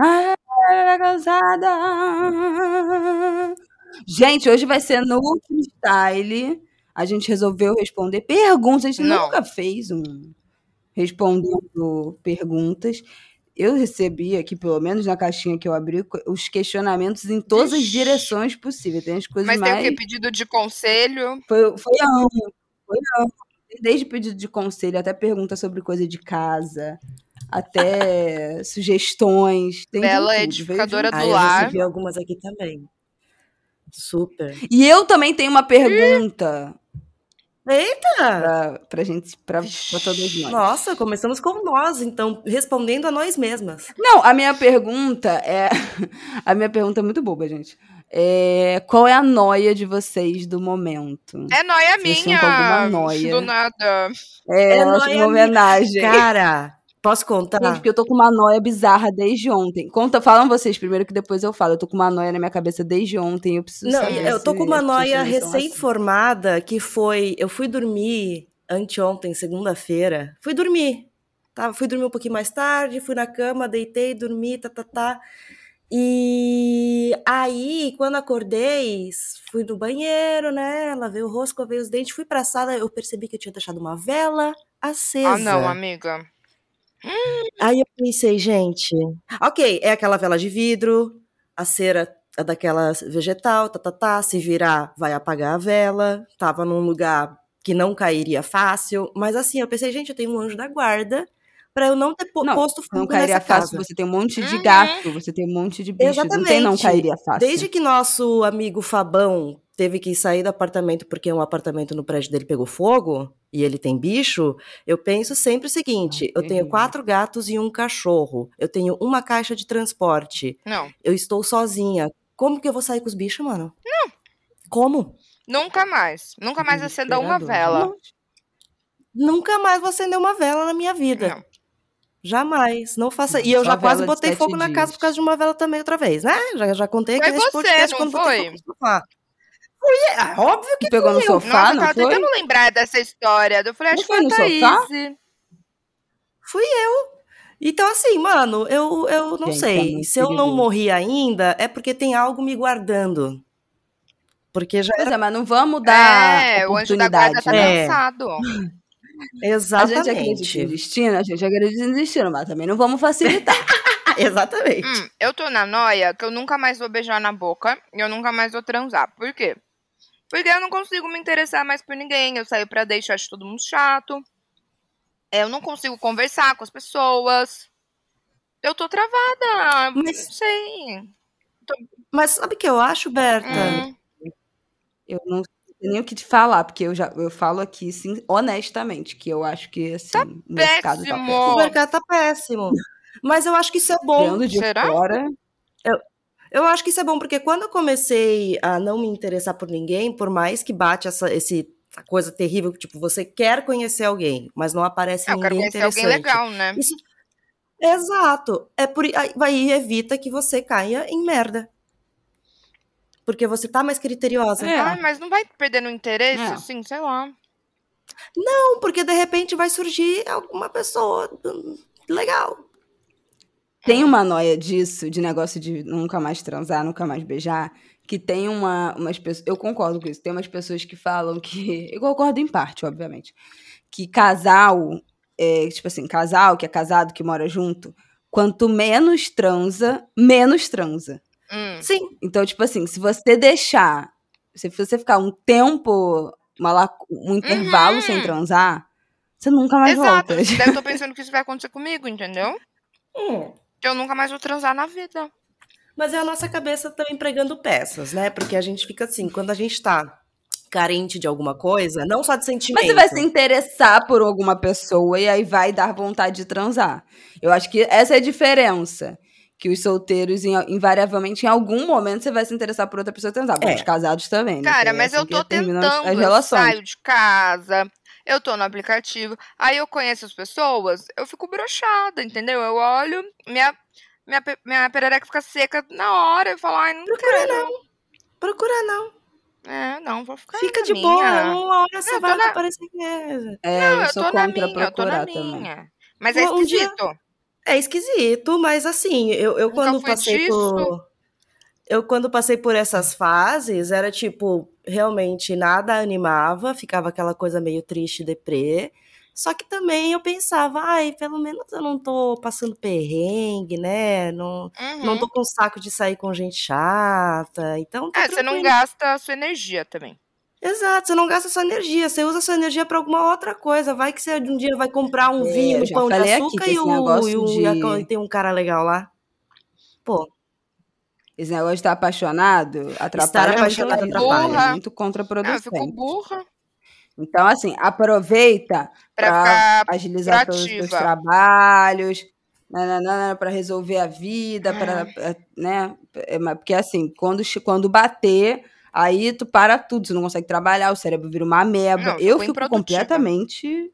Ah, cansada! Gente, hoje vai ser no freestyle. A gente resolveu responder perguntas. A gente Não. nunca fez um respondendo perguntas. Eu recebi aqui, pelo menos na caixinha que eu abri, os questionamentos em todas as direções possíveis. Tem as coisas Mas tem mais. o que? Pedido de conselho? Foi, foi amplo, foi. Desde pedido de conselho até pergunta sobre coisa de casa, até sugestões. Tem Bela tudo, edificadora do Ah, eu lar. recebi algumas aqui também. Super. E eu também tenho uma pergunta Eita! pra, pra gente, pra, pra todos nós. Nossa, começamos com nós, então, respondendo a nós mesmas. Não, a minha pergunta é. A minha pergunta é muito boba, gente. É, qual é a noia de vocês do momento? É noia minha. noia? Do nada. É, É eu acho noia uma homenagem. Cara, posso contar? Gente, porque eu tô com uma noia bizarra desde ontem. Conta, falam vocês primeiro que depois eu falo. Eu tô com uma noia na minha cabeça desde ontem. Eu preciso Não, saber eu tô com uma noia são assim. recém-formada que foi. Eu fui dormir anteontem, segunda-feira. Fui dormir. Tá? Fui dormir um pouquinho mais tarde, fui na cama, deitei, dormi, tá, tá, tá. E aí, quando acordei, fui no banheiro, né? Lavei o rosto, lavei os dentes, fui pra sala, eu percebi que eu tinha deixado uma vela acesa. Ah, não, amiga. Aí eu pensei, gente, ok, é aquela vela de vidro, a cera é daquela vegetal, tá, tá, tá, se virar, vai apagar a vela, tava num lugar que não cairia fácil, mas assim, eu pensei, gente, eu tenho um anjo da guarda pra eu não ter Não, posto Não fogo cairia nessa fácil, casa. você tem um monte de Uhum. gato, você tem um monte de bicho. Não tem não Exatamente. cairia fácil. Desde que nosso amigo Fabão teve que sair do apartamento porque um apartamento no prédio dele pegou fogo e ele tem bicho, eu penso sempre o seguinte: eu tenho quatro gatos e um cachorro, eu tenho uma caixa de transporte, Não. eu estou sozinha. Como que eu vou sair com os bichos, mano? Não. Como? Nunca mais. Nunca mais acenda uma vela. gente. Nunca mais vou acender uma vela na minha vida. Não. Jamais. Não faça. Não, E eu só já quase botei fogo na casa dias. por causa de uma vela também outra vez, né? Já, já contei aqui Foi você, podcast não quando botei foi? fogo no sofá. Fui, é, óbvio que Pegou no eu. sofá, Nossa, eu não tava foi? tentando lembrar dessa história. Eu falei, Não acho que foi no a sofá? Thaís. Fui eu. Então, assim, mano, eu, eu não Gente, é sei. muito Se eu não morri ainda, é porque tem algo me guardando. Porque já Pois era. é, mas não vamos dar É, o anjo da guarda oportunidade, tá né? É. cansado. A gente acredita em Exatamente. destino, a gente acredita em destino, mas também não vamos facilitar. Exatamente. Hum, eu tô na noia que eu nunca mais vou beijar na boca e eu nunca mais vou transar. Por quê? Porque eu não consigo me interessar mais por ninguém. Eu saio pra deixar acho todo mundo chato. É, Eu não consigo conversar com as pessoas. Eu tô travada. Mas- Não sei. Mas sabe o que eu acho, Berta? Hum, Eu não sei nem o que te falar, porque eu já eu falo aqui, sim, honestamente, que eu acho que assim, o mercado tá péssimo. O péssimo. mercado tá péssimo. Mas eu acho que isso é bom. De Será? fora, Eu acho que isso é bom, porque quando eu comecei a não me interessar por ninguém, por mais que bate essa, esse, essa coisa terrível, que, tipo, você quer conhecer alguém, mas não aparece eu quero ninguém conhecer alguém legal, né? Isso, exato. É por aí evita que você caia em merda. Porque você tá mais criteriosa. É. Ai, mas não vai perdendo interesse, É. assim, sei lá. Não, porque de repente vai surgir alguma pessoa hum, legal. Tem uma noia disso, de negócio de nunca mais transar, nunca mais beijar, que tem uma, umas pessoas. Eu concordo com isso. Tem umas pessoas que falam que. Eu concordo em parte, obviamente. Que casal é, tipo assim, casal que é casado, que mora junto, quanto menos transa, menos transa. Hum. Sim. Então, tipo assim, se você deixar, se você ficar um tempo, uma, um intervalo Uhum. sem transar, você nunca mais Exato. volta. Daí eu tô pensando que isso vai acontecer comigo, entendeu? Hum. Eu nunca mais vou transar na vida. Mas é a nossa cabeça também pregando peças, né? Porque a gente fica assim, quando a gente tá carente de alguma coisa, não só de sentimento. Mas você vai se interessar por alguma pessoa e aí vai dar vontade de transar. Eu acho que essa é a diferença. Que os solteiros, em- invariavelmente, em algum momento, você vai se interessar por outra pessoa e transar. É. os casados também, né? Cara, é mas assim eu tô as- tentando. As Eu relações. saio de casa, eu tô no aplicativo, aí eu conheço as pessoas, eu fico broxada, entendeu? Eu olho, minha, minha, minha perereca fica seca na hora, eu falo, ai, não Procura quero. não. Procura não. É, não, vou ficar Fica na de minha. boa. Uma hora você Não, vai na- aparecer mesmo. É, Não, eu, eu sou tô na contra minha, eu tô na procurar também. minha. Mas é Um dia- esquisito. É esquisito, mas assim, eu, eu Nunca quando passei disso. por. Eu quando passei por essas fases, era tipo, realmente nada animava, ficava aquela coisa meio triste, deprê. Só que também eu pensava, ai, pelo menos eu não tô passando perrengue, né? Não, Uhum. não tô com saco de sair com gente chata. Então, tá É, você não tranquilo. gasta a sua energia também. Exato, você não gasta sua energia, você usa sua energia pra alguma outra coisa. Vai que você um dia vai comprar um É, vinho já pão de açúcar e, o, e, de- e tem um cara legal lá. Pô, Esse negócio de estar apaixonado atrapalha a apaixonado atrapalha. é muito contraproducente. fico burra Então, assim, aproveita ficar agilizar todos os teus proativa. trabalhos, para resolver a vida, para, Ai. né? é, Porque assim, quando, quando bater, aí tu para tudo, você não consegue trabalhar, o cérebro vira uma ameba. Não, eu fico fico improdutiva. completamente.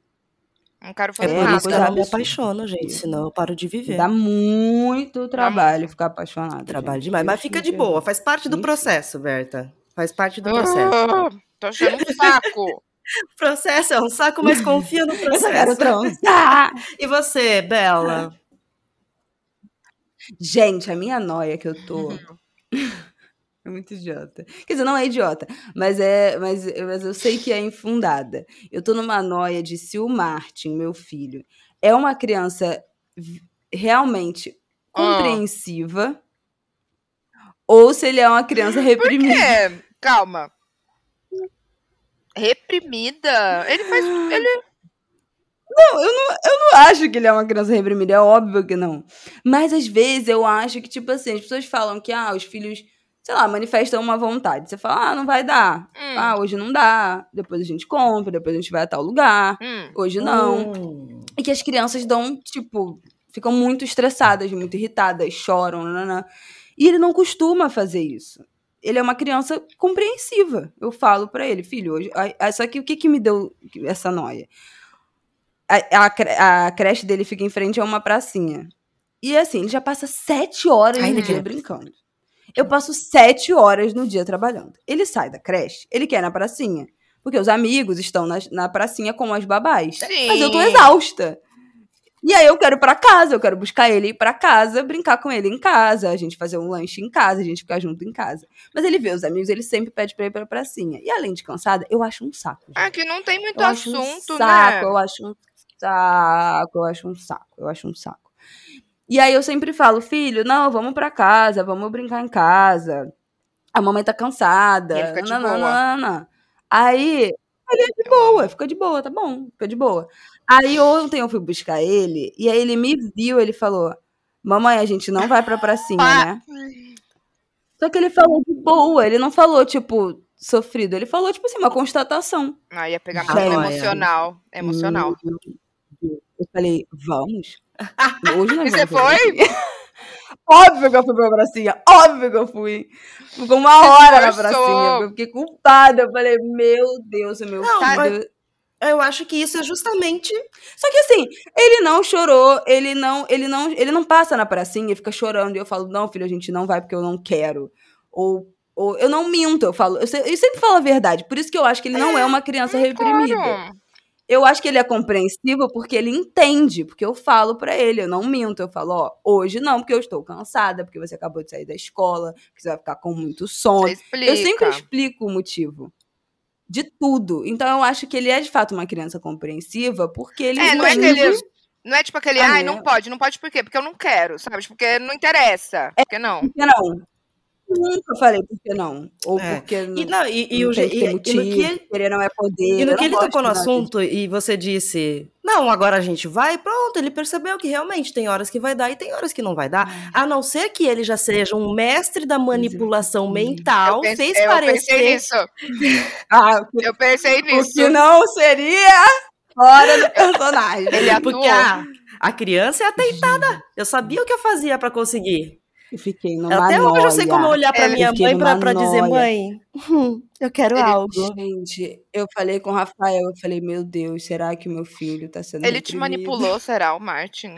Não quero é fazer por uma nada. isso que coisa eu não me apaixono, gente, senão eu paro de viver. Dá muito trabalho ficar apaixonado. Trabalho gente. demais, mas fica de boa, faz parte do processo, Berta. Faz parte do processo. Ah, tô achando um saco. O processo é um saco, mas confia no processo. E você, Bela? Gente, a minha noia que eu tô. É muito idiota. Quer dizer, não é idiota, mas é, mas, mas eu sei que é infundada. Eu tô numa noia de se o Martin, meu filho, é uma criança realmente Ah. compreensiva ou se ele é uma criança reprimida. É, calma. Reprimida? Ele faz. Ele. Não, eu não, eu não acho que ele é uma criança reprimida, é óbvio que não. Mas às vezes eu acho que, tipo assim, as pessoas falam que, ah, os filhos, sei lá, manifestam uma vontade. Você fala, ah, não vai dar. Hum, Ah, hoje não dá. Depois a gente compra, depois a gente vai a tal lugar. hum. Hoje não. Hum. E que as crianças dão, tipo, ficam muito estressadas, muito irritadas, choram, nananã. E ele não costuma fazer isso. Ele é uma criança compreensiva. Eu falo pra ele, filho, hoje. Só que o que, que me deu essa noia? A, a a creche dele fica em frente a uma pracinha. E assim, ele já passa sete horas Ainda no dia brincando. Eu passo sete horas no dia trabalhando. Ele sai da creche, ele quer ir na pracinha. Porque os amigos estão na, na pracinha com as babás. Mas eu tô Sim. exausta. E aí eu quero ir pra casa, eu quero buscar ele ir pra casa, brincar com ele em casa, a gente fazer um lanche em casa, a gente ficar junto em casa. Mas ele vê os amigos, ele sempre pede pra ir pra pracinha. E além de cansada, eu acho um saco. gente. É que não tem muito eu acho um assunto, saco, né? eu acho um saco, eu acho um saco, eu acho um saco. E aí eu sempre falo, filho, não, vamos pra casa, vamos brincar em casa. A mamãe tá cansada. E ele fica de nananana, boa. Aí ele é de boa, fica de boa, tá bom, fica de boa. Aí ontem eu fui buscar ele, e aí ele me viu, ele falou: Mamãe, a gente não vai pra pracinha, né? Só que ele falou de boa, ele não falou, tipo, sofrido, ele falou, tipo assim, uma constatação. Ah, ia pegar mais emocional. É Emocional. Deus. Eu falei, vamos? Hoje nós E você foi? pracinha. Óbvio que eu fui pra pracinha, óbvio que eu fui. Ficou uma hora na pracinha, eu fiquei culpada. Eu falei, meu Deus, o meu Não, filho. Eu acho que isso é justamente. Só que assim, ele não chorou, ele não, ele não, ele não passa na pracinha e fica chorando. E eu falo, não, filho, a gente não vai porque eu não quero. Ou, ou eu não minto, eu falo, eu, eu sempre falo a verdade. Por isso que eu acho que ele não é uma criança reprimida. Claro. Eu acho que ele é compreensivo porque ele entende, porque eu falo pra ele, eu não minto, eu falo, ó, hoje não, porque eu estou cansada, porque você acabou de sair da escola, porque você vai ficar com muito sono. Eu sempre explico o motivo. de tudo. Então eu acho que ele é de fato uma criança compreensiva, porque ele É, não é aquele. Não é tipo aquele, Ah, ai, é. não pode, não pode por quê? Porque eu não quero, sabe? Tipo, Porque não interessa. Por que não? Por que não? Nunca falei por que não. Ou É. porque não, E, não, e, e não e- e motivo, no que ele, querer não é poder. e no que ele tocou no assunto e você disse, não, agora a gente vai, pronto, ele percebeu que realmente tem horas que vai dar e tem horas que não vai dar. A não ser que ele já seja um mestre da manipulação mental, eu pensei, fez eu pensei parecer. nisso. Ah, Eu pensei o nisso. que não seria fora do personagem. Ele atuou. Porque a, a criança é ateitada. Eu sabia o que eu fazia pra conseguir. Eu fiquei numa Até hoje eu sei como olhar pra É, minha mãe pra dizer, mãe, hum, eu quero Ele- algo. Gente, eu falei com o Rafael, eu falei, meu Deus, será que o meu filho tá sendo Ele te reprimido? manipulou, será, o Martin?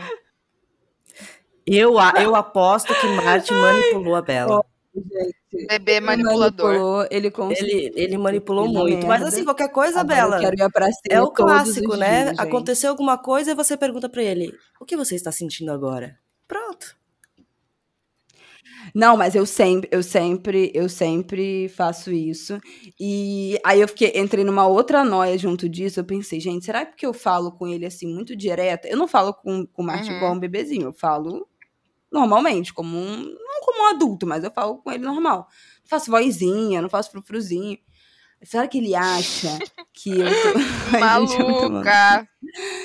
Eu, eu aposto que Martin manipulou a Bela. Gente, Bebê ele manipulador. manipulou, ele conseguiu. Ele, ele manipulou Ele é muito. Mas assim, qualquer coisa, Agora Bela. Eu quero ir pra É o clássico, né? dias, gente. Aconteceu alguma coisa e você pergunta pra ele: o que você está sentindo agora? Pronto. Não, mas eu sempre, eu sempre, eu sempre faço isso. E aí eu fiquei, entrei numa outra noia junto disso. Eu pensei, gente, será que porque eu falo com ele assim muito direta? Eu não falo com, com o Martin Uhum. igual um bebezinho, eu falo normalmente, como um, não como um adulto, mas eu falo com ele normal. Não faço vozinha, não faço frufruzinho. Será que ele acha que eu tô. Ai, gente, é. Maluca.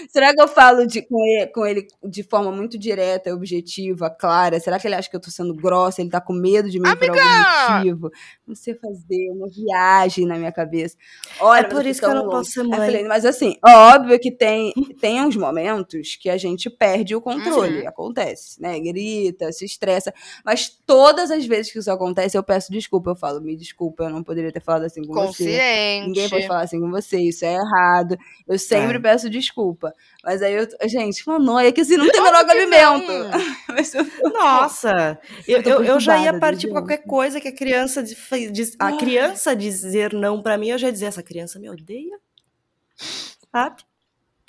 Será que eu falo de, com, ele, com ele de forma muito direta, objetiva, clara? Será que ele acha que eu tô sendo grossa? Ele tá com medo de mim por Amiga! algum motivo? Não sei fazer, uma viagem na minha cabeça. Olha, é por isso que eu não louca. posso ser mãe. falei, mas assim, óbvio que tem, tem uns momentos que a gente perde o controle. Uhum. Acontece, né? Grita, se estressa. Mas todas as vezes que isso acontece, eu peço desculpa. Eu falo, me desculpa, eu não poderia ter falado assim com você. Ninguém pode falar assim com você, isso é errado. Eu sempre É. peço desculpa. Mas aí eu. Gente, uma noia que assim, não tem o menor que cabimento. eu- Nossa, eu, Eu eu, já ia partir pra qualquer coisa que a criança a criança dizer não pra mim, eu já ia dizer essa criança me odeia. Sabe?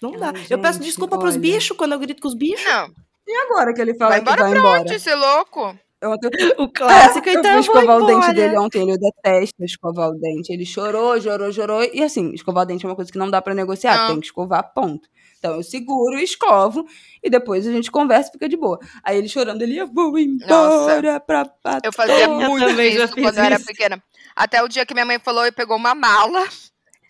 Não dá. Ai, eu peço gente, desculpa pros olha. bichos quando eu grito com os bichos. Não, E agora que ele fala vai que embora vai pra embora? onde, esse louco? Ontem O clássico, eu então eu vou escovar o dente dele ontem, ele detesta escovar o dente. Ele chorou, chorou, chorou. E assim, escovar o dente é uma coisa que não dá pra negociar, Não. tem que escovar, ponto. Então eu seguro, escovo e depois a gente conversa e fica de boa. Aí ele chorando, ele, eu vou embora pra patrão. Eu fazia Eu muito já isso quando eu era pequena. Até o dia que minha mãe falou e pegou uma mala.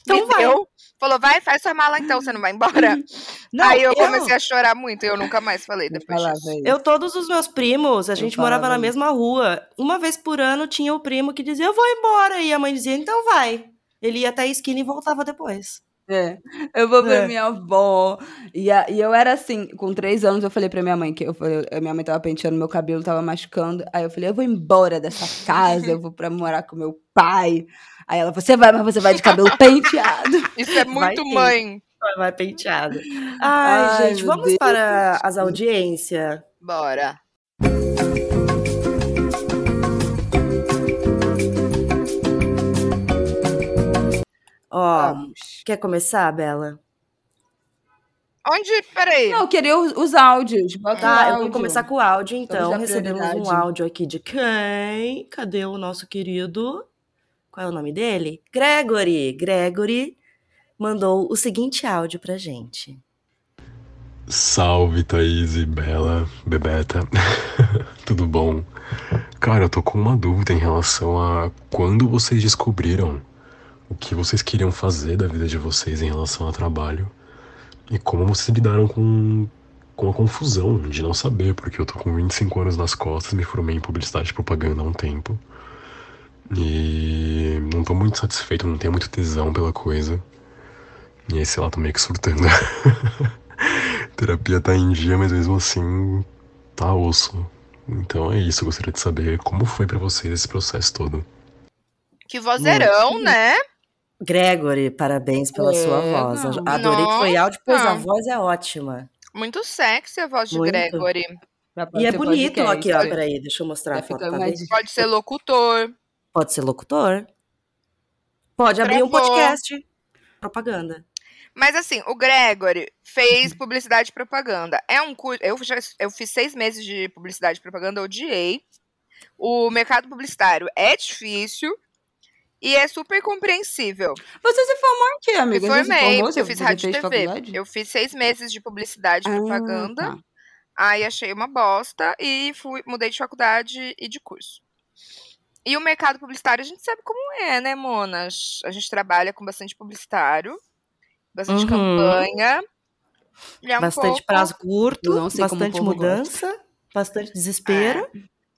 Então me vai. deu. Falou, vai, faz sua mala então, você não vai embora. Não, Aí eu eu- comecei a chorar muito e eu nunca mais falei depois falava disso. isso. Eu, todos os meus primos, a gente morava na mesma rua. Uma vez por ano tinha o primo que dizia, eu vou embora. E a mãe dizia, então vai. Ele ia até a esquina e voltava depois. É, eu vou ver É. minha avó. E, a- e eu era assim, com três anos, eu falei pra minha mãe que eu falei, a minha mãe tava penteando meu cabelo, tava machucando. Aí eu falei, eu vou embora dessa casa, eu vou pra morar com meu pai. Aí ela, você vai, mas você vai de cabelo penteado. Isso é Vai muito ter. mãe. Vai penteado. Ai, Ai, gente, vamos Deus. para as audiências. Bora. Ó, Vamos. quer começar, Bela? Onde? Peraí. Não, eu queria os, os áudios. Bota o Tá, eu áudio. vou começar com o áudio, então. Recebemos um áudio aqui de quem? Cadê o nosso querido? Qual é o nome dele? Gregory. Gregory mandou o seguinte áudio pra gente. Salve, Thaís e Bela, Bebeta. Tudo bom? Cara, eu tô com uma dúvida em relação a quando vocês descobriram o que vocês queriam fazer da vida de vocês em relação ao trabalho e como vocês lidaram com, com a confusão de não saber, porque eu tô com 25 anos nas costas, me formei em publicidade e propaganda há um tempo e não tô muito satisfeito, não tenho muito tesão pela coisa. E aí, sei lá, tô meio que surtando. Terapia tá em dia, mas mesmo assim tá osso. Então é isso, eu gostaria de saber como foi pra vocês esse processo todo. Que vozeirão, Muito. né? Gregory, parabéns pela É, sua voz. Adorei que foi áudio, pois a Nossa. voz é ótima. Muito sexy a voz de Muito. Gregory. E é bonito podcast. aqui, ó. Peraí, deixa eu mostrar Já a foto. Tá mais- bem? Pode ser locutor. Pode ser locutor. Pode abrir um podcast. Propaganda. Mas assim, o Gregory fez publicidade e propaganda. É um curso. Eu, já, eu fiz seis meses de publicidade e propaganda, odiei. O mercado publicitário é difícil. E é super compreensível. Você se formou em quê, amiga? Me se formei, formou? Eu fiz rádio e TV. faculdade? Eu fiz seis meses de publicidade e Ah, propaganda. tá. Aí achei uma bosta e fui, mudei de faculdade e de curso. E o mercado publicitário, a gente sabe como é, né, Monas? A gente trabalha com bastante publicitário, bastante Uhum. campanha. E é um bastante pouco- prazo curto, bastante mudança, bastante desespero.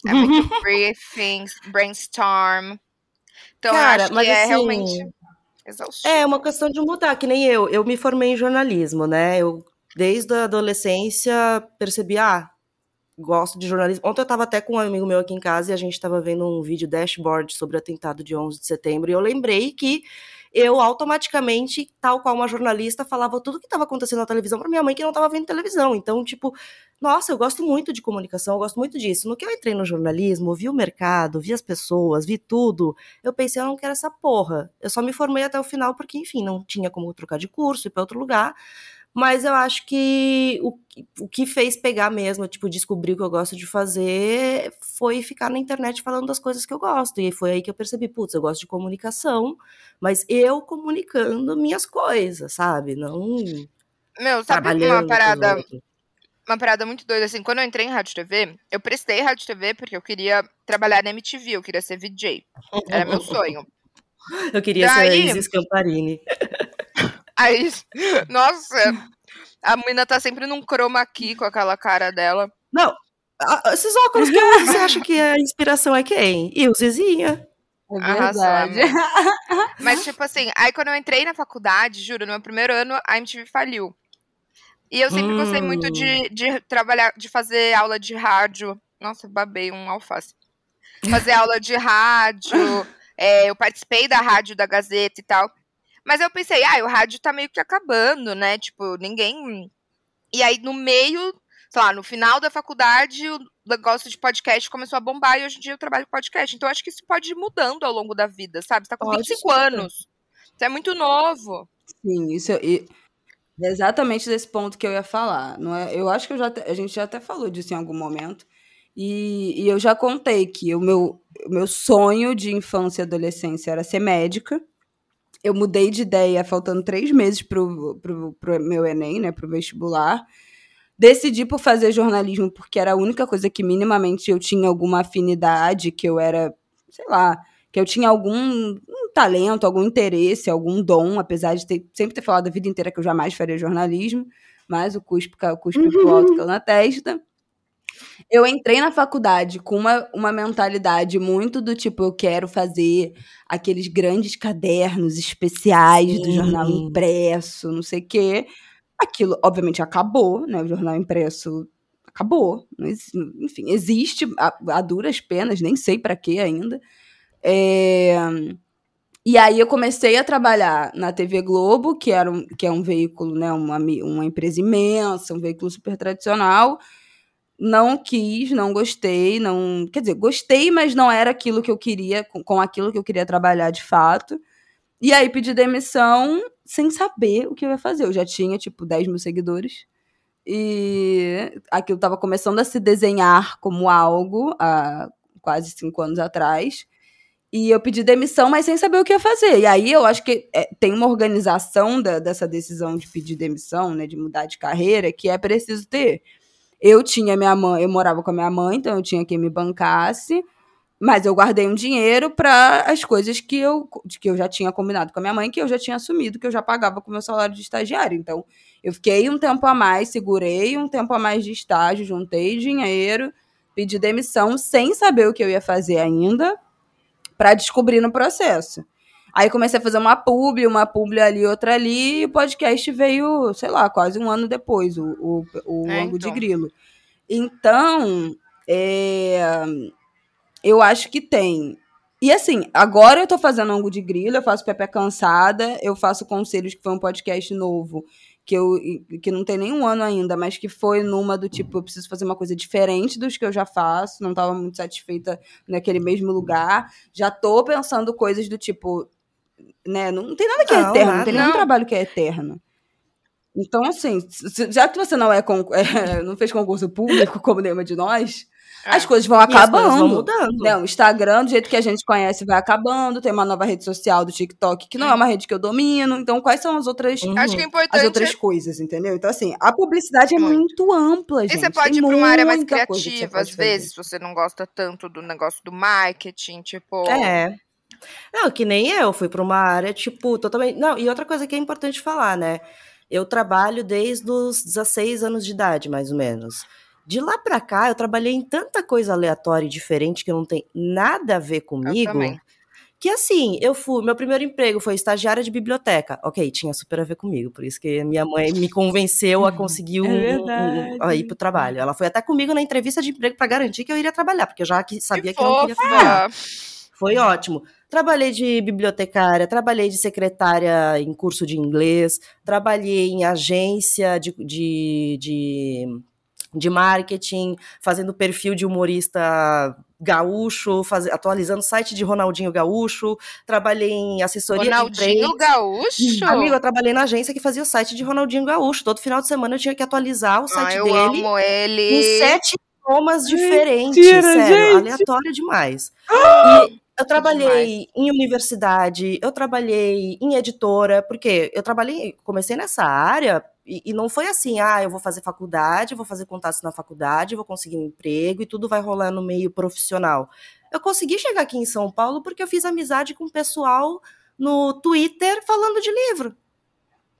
É muito briefings, brainstorm. Então, eu Cara, acho que mas é assim, realmente exaustivo. É uma questão de mudar, que nem eu. Eu me formei em jornalismo, né? Eu, desde a adolescência, percebi, ah, gosto de jornalismo. Ontem eu tava até com um amigo meu aqui em casa e a gente tava vendo um vídeo dashboard sobre o atentado de 11 de setembro e eu lembrei que eu automaticamente, tal qual uma jornalista, falava tudo que estava acontecendo na televisão pra minha mãe que não tava vendo televisão. Então, tipo, nossa, eu gosto muito de comunicação, eu gosto muito disso. No que eu entrei no jornalismo, vi o mercado, vi as pessoas, vi tudo, eu pensei, eu não quero essa porra. Eu só me formei até o final porque, enfim, não tinha como trocar de curso, ir para outro lugar. Mas eu acho que o, que- o que fez pegar mesmo, tipo, descobrir o que eu gosto de fazer, foi ficar na internet falando das coisas que eu gosto. E foi aí que eu percebi, putz, eu gosto de comunicação, mas eu comunicando minhas coisas, sabe? Não Meu, sabe uma parada, uma parada muito doida, assim, quando eu entrei em rádio TV, eu prestei rádio TV porque eu queria trabalhar na MTV, eu queria ser VJ. Era meu sonho. Eu queria ser Daí- a Isis Camparini. Aí, nossa, a menina tá sempre num chroma key com aquela cara dela. Não, esses óculos que eu você acha que a inspiração é quem? E o Zezinha. É Arrasou, verdade. Mas, tipo assim, aí quando eu entrei na faculdade, juro, no meu primeiro ano, a MTV faliu. E eu sempre gostei muito Hum. de, de trabalhar, de fazer aula de rádio. Nossa, babei um alface. Fazer aula de rádio. é, eu participei da rádio da Gazeta e tal. Mas eu pensei, ah, o rádio tá meio que acabando, né? Tipo, ninguém. E aí, no meio, sei lá, no final da faculdade, o negócio de podcast começou a bombar e hoje em dia eu trabalho com podcast. Então, eu acho que isso pode ir mudando ao longo da vida, sabe? Você tá com Pode, 25 super. anos. Você é muito novo. Sim, isso e- é exatamente desse ponto que eu ia falar. Não é, eu acho que eu já, a gente já até falou disso em algum momento. E, e eu já contei que o meu, o meu sonho de infância e adolescência era ser médica. Eu mudei de ideia faltando três meses pro, pro, pro meu Enem, né, pro vestibular. Decidi por fazer jornalismo porque era a única coisa que minimamente eu tinha alguma afinidade, que eu era, sei lá, que eu tinha algum um talento, algum interesse, algum dom, apesar de ter- sempre ter falado a vida inteira que eu jamais faria jornalismo, mas o cuspe, o cuspe pro alto caiu na testa. Eu entrei na faculdade com uma, uma mentalidade muito do tipo, eu quero fazer aqueles grandes cadernos especiais do Sim. jornal impresso, não sei o quê. Aquilo, obviamente, acabou, né? O jornal impresso acabou. Enfim, existe a, a duras penas, nem sei para quê ainda. É, E aí eu comecei a trabalhar na TV Globo, que, era um, que é um veículo, né, uma, uma empresa imensa, um veículo super tradicional. Não quis, não gostei, não. Quer dizer, gostei, mas não era aquilo que eu queria, com, com aquilo que eu queria trabalhar de fato. E aí pedi demissão sem saber o que eu ia fazer. Eu já tinha, tipo, 10 mil seguidores. E aquilo estava começando a se desenhar como algo há quase cinco anos atrás. E eu pedi demissão, mas sem saber o que ia fazer. E aí eu acho que é, tem uma organização da- dessa decisão de pedir demissão, né, de mudar de carreira, que é preciso ter. Eu tinha minha mãe, eu morava com a minha mãe, então eu tinha quem me bancasse, mas eu guardei um dinheiro para as coisas que eu, que eu já tinha combinado com a minha mãe, que eu já tinha assumido, que eu já pagava com o meu salário de estagiário. Então, eu fiquei um tempo a mais, segurei um tempo a mais de estágio, juntei dinheiro, pedi demissão sem saber o que eu ia fazer ainda, para descobrir no processo. Aí comecei a fazer uma publi, uma publi ali, outra ali, e o podcast veio, sei lá, quase um ano depois, o, o, o É, Ângulo de então. Grilo. Então, é, eu acho que tem. E assim, agora eu tô fazendo Ângulo de Grilo, eu faço Pepe Cansada, eu faço Conselhos, que foi um podcast novo, que, eu, que não tem nenhum ano ainda, mas que foi numa do tipo, eu preciso fazer uma coisa diferente dos que eu já faço, não estava muito satisfeita naquele mesmo lugar. Já tô pensando coisas do tipo, né, não tem nada que é Não, eterno, não tem nenhum Não. trabalho que é eterno. Então, assim, já que você não é, é, não fez concurso público como nenhuma de nós, É. As coisas vão E as coisas vão acabando. mudando. Né, o Instagram, do jeito que a gente conhece, vai acabando. Tem uma nova rede social do TikTok, que não é uma rede que eu domino. Então, quais são as outras, Uhum. Acho que é as outras coisas, entendeu? Então, assim, a publicidade é Muito. muito ampla, E gente. você pode Tem ir pra uma área mais criativa, às vezes, se você não gosta tanto do negócio do marketing, tipo. É. Não, que nem eu, fui para uma área, tipo, totalmente. Não, e outra coisa que é importante falar, né? Eu trabalho desde os 16 anos de idade, mais ou menos. De lá pra cá, eu trabalhei em tanta coisa aleatória e diferente que não tem nada a ver comigo. Que assim, eu fui. Meu primeiro emprego foi estagiária de biblioteca. Ok, tinha super a ver comigo. Por isso que minha mãe me convenceu a conseguir um, um- verdade. a ir pro trabalho. Ela foi até comigo na entrevista de emprego pra garantir que eu iria trabalhar, porque eu já que- sabia Que que eu não queria trabalhar. Foi ótimo. Trabalhei de bibliotecária, trabalhei de secretária em curso de inglês, trabalhei em agência de, de, de, de marketing, fazendo perfil de humorista gaúcho, faz- atualizando o site de Ronaldinho Gaúcho, trabalhei em assessoria de Ronaldinho imprensa. Gaúcho? Amigo, eu trabalhei na agência que fazia o site de Ronaldinho Gaúcho. Todo final de semana eu tinha que atualizar o Ah, site eu dele amo ele. em sete idiomas diferentes, Mentira, sério, gente! aleatório demais. E eu trabalhei em universidade, eu trabalhei em editora, porque eu trabalhei, comecei nessa área e, e não foi assim, ah, eu vou fazer faculdade, vou fazer contatos na faculdade, vou conseguir um emprego e tudo vai rolar no meio profissional. Eu consegui chegar aqui em São Paulo porque eu fiz amizade com o pessoal no Twitter falando de livro.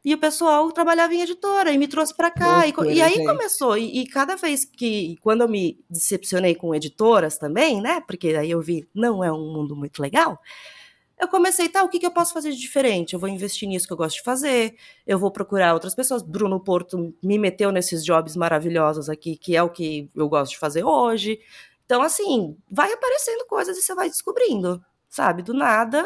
E o pessoal trabalhava em editora e me trouxe pra cá. E, e aí gente. começou. E, e cada vez que, quando eu me decepcionei com editoras também, né? Porque aí eu vi, não é um mundo muito legal. Eu comecei, tá, o que, que eu posso fazer de diferente? Eu vou investir nisso que eu gosto de fazer, eu vou procurar outras pessoas. Bruno Porto me meteu nesses jobs maravilhosos aqui, que é o que eu gosto de fazer hoje. Então, assim, vai aparecendo coisas e você vai descobrindo, sabe? Do nada,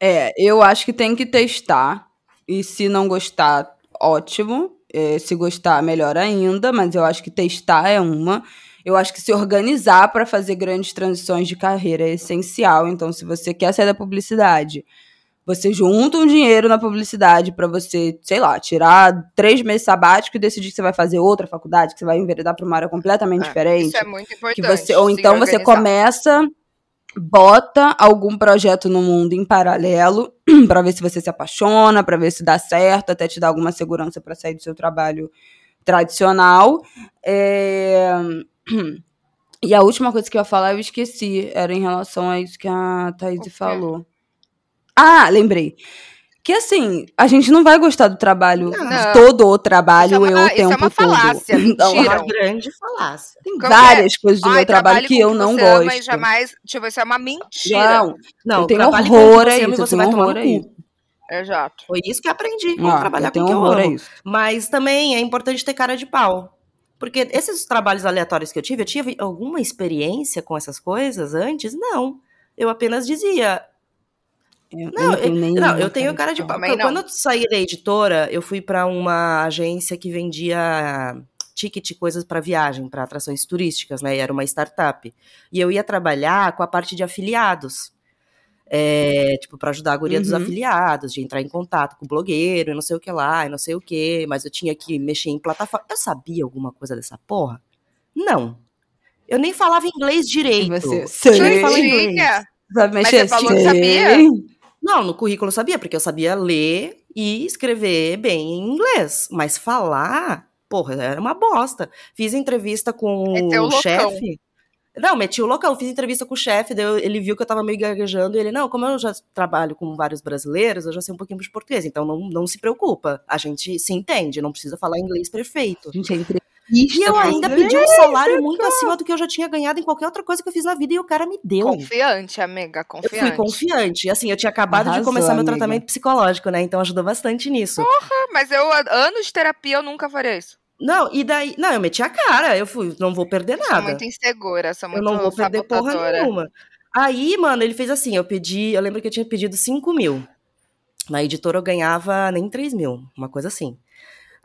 É, eu acho que tem que testar. E se não gostar, ótimo. É, se gostar, melhor ainda. Mas eu acho que testar é uma. Eu acho que se organizar para fazer grandes transições de carreira é essencial. Então, se você quer sair da publicidade, você junta um dinheiro na publicidade para você, sei lá, tirar três meses sabático e decidir que você vai fazer outra faculdade, que você vai enveredar para uma área completamente É, diferente Isso é muito importante. que você ou então você começa bota algum projeto no mundo em paralelo pra ver se você se apaixona, pra ver se dá certo, até te dar alguma segurança pra sair do seu trabalho tradicional. É, E a última coisa que eu ia falar eu esqueci, era em relação a isso que a Thaís O quê? falou. Ah, lembrei. Que assim, a gente não vai gostar do trabalho, Não. de todo o trabalho Isso é uma- o isso é uma falácia, todo. Então, é uma grande falácia. tem Como várias coisas do Ai, meu trabalho que eu não gosto. E jamais, tipo, isso é uma mentira. Não, Não, eu tenho horror o que a você eu tenho vai tomar horror no a isso. Exato. Foi isso que eu aprendi com Ah, trabalhar eu tenho com o que eu horror a amo. isso. Mas também é importante ter cara de pau. Porque esses trabalhos aleatórios que eu tive, eu tive alguma experiência com essas coisas antes? Não. Eu apenas dizia. Eu Não, eu, nenhuma não, eu tenho cara de pau. Quando eu saí da editora, eu fui pra uma agência que vendia ticket, coisas para viagem, para atrações turísticas, né? E era uma startup. E eu ia trabalhar com a parte de afiliados. É, tipo, para ajudar a guria dos Uhum. afiliados, de entrar em contato com o blogueiro, e não sei o que lá, e não sei o que, mas eu tinha que mexer em plataforma. Eu sabia alguma coisa dessa porra? Não. Eu nem falava inglês direito. Você nem falava Tinha. inglês. Sabe Mas mexer? você falou que sabia? Não, no currículo eu sabia, porque eu sabia ler e escrever bem em inglês. Mas falar, porra, era uma bosta. Fiz entrevista com Meteu o chefe. Não, meti o local, fiz entrevista com o chefe, ele viu que eu tava meio gaguejando, e ele, não, como eu já trabalho com vários brasileiros, eu já sei um pouquinho de português, então não, não se preocupa, a gente se entende, não precisa falar inglês perfeito. Gente, é entrevista. E eu ainda brasileira. pedi um salário muito acima do que eu já tinha ganhado em qualquer outra coisa que eu fiz na vida, e o cara me deu. Confiante, amiga, Eu confiante. fui confiante. Assim, eu tinha acabado de Arrasou, começar meu amiga. tratamento psicológico, né? Então ajudou bastante nisso. Ah, Mas eu, anos de terapia, eu nunca faria isso. Não, e daí. Não, eu meti a cara. Eu fui, não vou perder Sou nada. muito insegura, sou Eu muito não vou perder porra nenhuma. Aí, mano, ele fez assim: eu pedi. Eu lembro que eu tinha pedido 5 mil. Na editora eu ganhava nem 3 mil, uma coisa assim.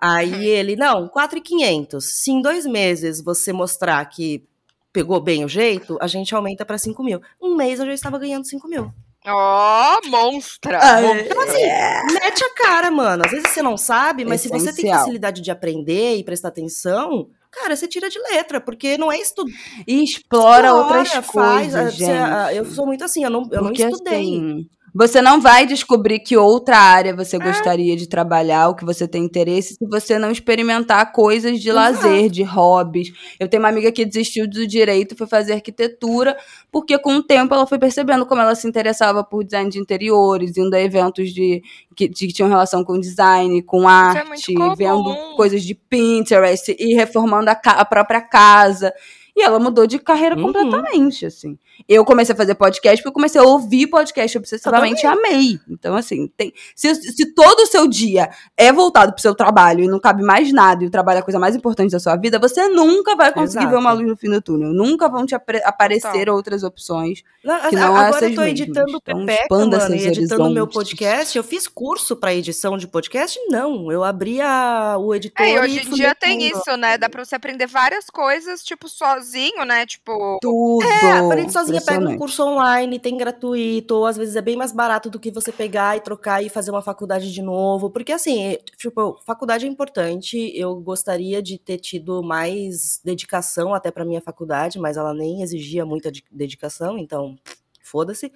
Aí Uhum. ele, não, 4,500. Se em dois meses você mostrar que pegou bem o jeito, a gente aumenta pra 5 mil. Um mês eu já estava ganhando 5 mil. Ó, monstra! Ah, Mon- é. Então, assim, mete a cara, mano. Às vezes você não sabe, mas se você tem Essencial. facilidade de aprender e prestar atenção, cara, você tira de letra, porque não é estudar. E explora, outras faz, coisas, gente. você- eu sou muito assim, eu não, eu não estudei. assim, você não vai descobrir que outra área você É. gostaria de trabalhar, o que você tem interesse, se você não experimentar coisas de lazer, de hobbies. Eu tenho uma amiga que desistiu do direito, foi fazer arquitetura, porque com o tempo ela foi percebendo como ela se interessava por design de interiores, indo a eventos de, que, de- que tinham relação com design, com é arte, comum. vendo coisas de Pinterest e reformando a, a própria casa. E ela mudou de carreira Uhum. completamente, assim. Eu comecei a fazer podcast porque eu comecei a ouvir podcast obsessivamente e amei. Então, assim, tem, se, se todo o seu dia é voltado pro seu trabalho e não cabe mais nada e o trabalho é a coisa mais importante da sua vida, você nunca vai conseguir Exato. ver uma luz no fim do túnel. Nunca vão te aparecer outras opções. Não, Que não agora essas eu tô mesmas. editando o Então, Pepeca, mano, e editando o meu podcast. Eu fiz curso pra edição de podcast? Não, eu abri a- o editor É, e hoje em dia tem lendo. isso, né? Dá pra você aprender várias coisas, tipo, sozinho, né? Tipo, Tudo. É, aprende sozinha, pega um curso online, tem gratuito, ou às vezes é bem mais barato do que você pegar e trocar e fazer uma faculdade de novo. Porque assim, tipo, faculdade é importante. Eu gostaria de ter tido mais dedicação até pra minha faculdade, mas ela nem exigia muita de- dedicação, então foda-se.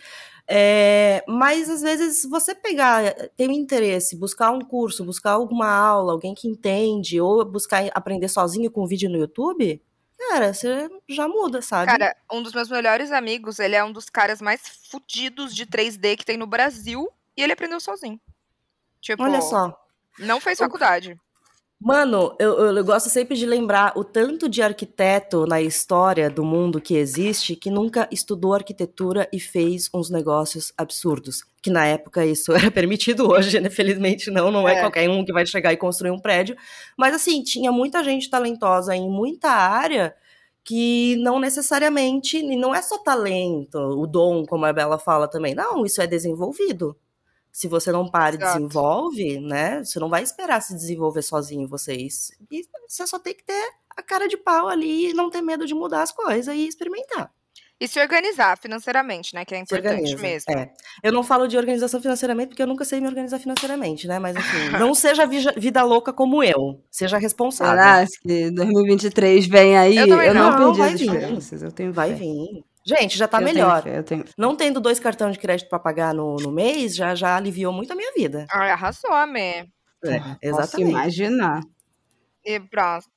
É, mas às vezes você pegar, ter um interesse, buscar um curso, buscar alguma aula, alguém que entende, ou buscar aprender sozinho com um vídeo no YouTube, cara, você já muda, sabe? cara, um dos meus melhores amigos, ele é um dos caras mais fudidos de 3D que tem no Brasil. E ele aprendeu sozinho. Tipo, Olha só. não fez faculdade. Mano, eu, eu- eu gosto sempre de lembrar o tanto de arquiteto na história do mundo que existe que nunca estudou arquitetura e fez uns negócios absurdos. Que na época isso era permitido, hoje, né? Felizmente não, não é. É. qualquer um que vai chegar e construir um prédio. Mas assim, tinha muita gente talentosa em muita área que não necessariamente, e não é só talento, o dom, como a Bela fala também. Não, isso é desenvolvido. Se você não para e desenvolve, né? Você não vai esperar se desenvolver sozinho vocês. E você só tem que ter a cara de pau ali e não ter medo de mudar as coisas e experimentar. E se organizar financeiramente, né? Que é importante organiza. mesmo. É. Eu não falo de organização financeiramente porque eu nunca sei me organizar financeiramente, né? Mas enfim, não seja vida louca como eu. Seja responsável. Será que 2023 vem aí? Eu também não, não. perdi Vai as esperanças. Eu tenho Vai fé. vir. Gente, já tá Eu tenho melhor. fé, eu tenho fé. Não tendo dois cartões de crédito pra pagar no, no mês, já, já aliviou muito a minha vida. Ai, arrasou, Amê. É, Posso exatamente. imaginar. E próximo.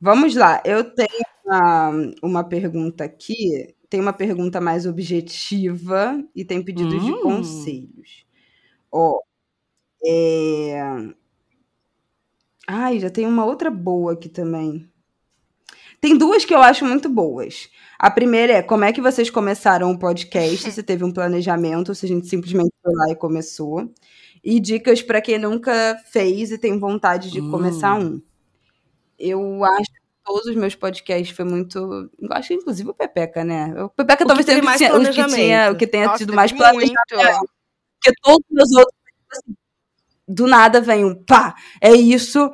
Vamos lá, eu tenho uma, uma pergunta aqui. Tem uma pergunta mais objetiva e tem pedidos de Hum. conselhos. Ó, é... Ai, já tem uma outra boa aqui também. Tem duas que eu acho muito boas. A primeira é como é que vocês começaram o podcast? Se teve um planejamento, ou se a gente simplesmente foi lá e começou. E dicas para quem nunca fez e tem vontade de Hum. começar um. Eu acho que todos os meus podcasts foi muito. Eu acho que inclusive o Pepeca, né? O Pepeca O talvez tenha mais tinha- os que tinha, o que tenha Nossa, tido mais planejamento. Porque todos os meus outros, do nada vem um pá, é isso,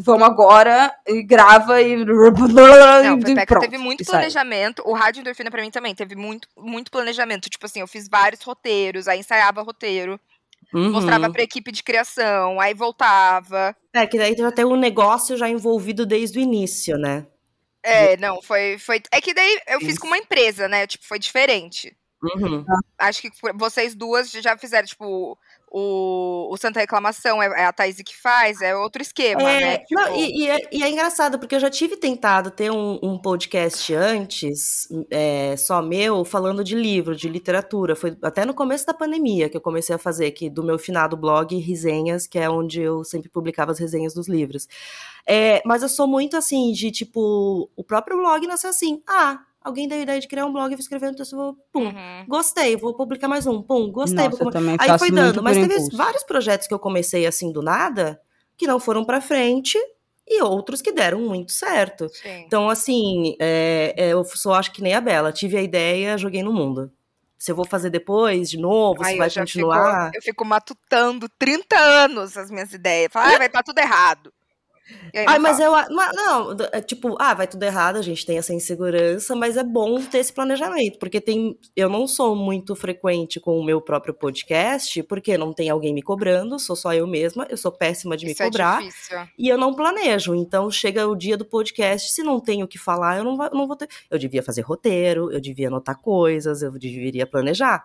vamos agora, e grava e. Não, o e Pepeca pronto, teve muito planejamento. O Rádio Endorfina pra mim também teve muito, muito planejamento. Tipo assim, eu fiz vários roteiros, aí ensaiava roteiro, Uhum. mostrava pra equipe de criação, aí voltava. É, que daí já tem um negócio já envolvido desde o início, né? É, não, foi, foi. É que daí eu fiz com uma empresa, né? Tipo, foi diferente. Uhum. Acho que vocês duas já fizeram, tipo, o, o Santa Reclamação é, é a Thaís que faz, é outro esquema, É, né? não, Tipo, e, e é, e é engraçado, porque eu já tive tentado ter um, um podcast antes, é, só meu, falando de livro, de literatura. Foi até no começo da pandemia que eu comecei a fazer aqui do meu finado blog Resenhas, que é onde eu sempre publicava as resenhas dos livros. É, mas eu sou muito assim, de tipo, o próprio blog nasceu assim. Ah, alguém deu a ideia de criar um blog, eu vou escrever um texto, vou, pum, uhum. gostei, vou publicar mais um, pum, gostei, Nossa, vou Aí foi dando, mas teve impulso. vários projetos que eu comecei assim do nada, que não foram pra frente, e outros que deram muito certo. Sim. Então, assim, é, é, eu só acho que nem a Bela. Tive a ideia, joguei no mundo. Se eu vou fazer depois, de novo, Aí se vai continuar. Fico, eu fico matutando 30 anos as minhas ideias. Falo, ah, vai estar tudo errado. Ah, não mas eu. a- Não, é tipo, ah, vai tudo errado, a gente tem essa insegurança, mas é bom ter esse planejamento, porque tem. Eu não sou muito frequente com o meu próprio podcast, porque não tem alguém me cobrando, sou só eu mesma, eu sou péssima de me Isso é cobrar. difícil. E eu não planejo. Então chega o dia do podcast, se não tenho o que falar, eu não, vai- não vou ter. Eu devia fazer roteiro, eu devia anotar coisas, eu deveria planejar.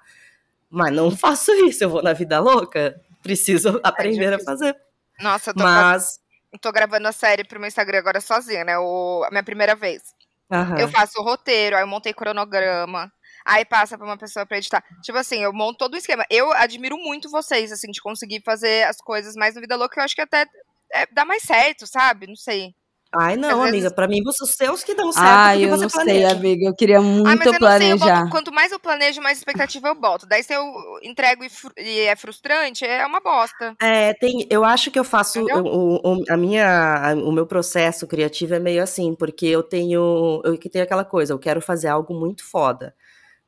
Mas não faço isso, eu vou na vida louca. Preciso aprender a difícil. fazer. Nossa, eu tô, Mas. Tô gravando a série pro meu Instagram agora sozinha, né? O... A minha primeira vez. aham. Eu faço o roteiro, aí eu montei cronograma. Aí passa pra uma pessoa pra editar. Tipo assim, eu monto todo o esquema. Eu admiro muito vocês, assim, de conseguir fazer as coisas mais no Vida Louca. Eu acho que até é, dá mais certo, sabe? Não sei. Ai, não, Às amiga, vezes- pra mim, os seus que dão certo, Ai, eu não sei, planeja. amiga. Eu queria ah, mas muito eu não sei, eu planejar. boto, quanto mais eu planejo, mais expectativa eu boto. Daí se eu entrego e, e é frustrante, é uma bosta. É, tem, eu acho que eu faço Entendeu? o, a minha, o meu processo criativo é meio assim, porque eu tenho, eu que tenho aquela coisa, eu quero fazer algo muito foda,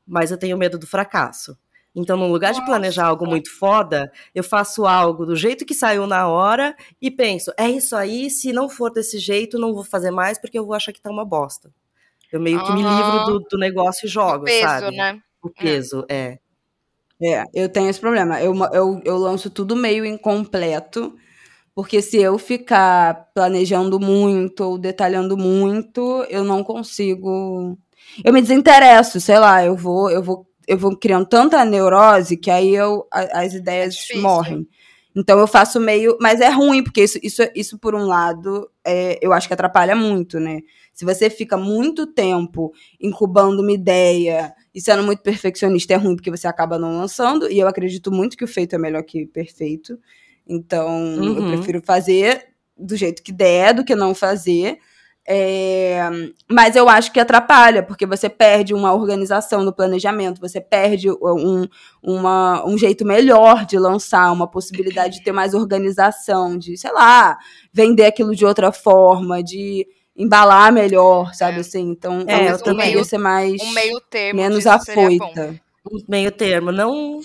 mas eu tenho medo do fracasso. Então, no lugar de planejar algo muito foda, eu faço algo do jeito que saiu na hora e penso, é isso aí, se não for desse jeito, não vou fazer mais porque eu vou achar que tá uma bosta. Eu meio que me livro do, do negócio e jogo, o peso, sabe? né? O peso, é. É, eu tenho esse problema. Eu, eu, eu lanço tudo meio incompleto, porque se eu ficar planejando muito ou detalhando muito, eu não consigo. Eu me desinteresso, sei lá, eu vou, eu vou, eu vou criando tanta neurose que aí eu, a- as ideias difícil. morrem. Então eu faço meio. Mas é ruim, porque isso, isso, isso por um lado, é, eu acho que atrapalha muito, né? Se você fica muito tempo incubando uma ideia e sendo muito perfeccionista, é ruim, porque você acaba não lançando. E eu acredito muito que o feito é melhor que perfeito. Então eu Uhum. prefiro fazer do jeito que der do que não fazer. É, mas eu acho que atrapalha, porque você perde uma organização do planejamento, você perde um, uma, um jeito melhor de lançar, uma possibilidade de ter mais organização, de, sei lá, vender aquilo de outra forma, de embalar melhor, sabe É. assim? Então, É, eu, eu também. queria ser mais Um meio termo menos disso seria bom. afoita. Um meio termo, não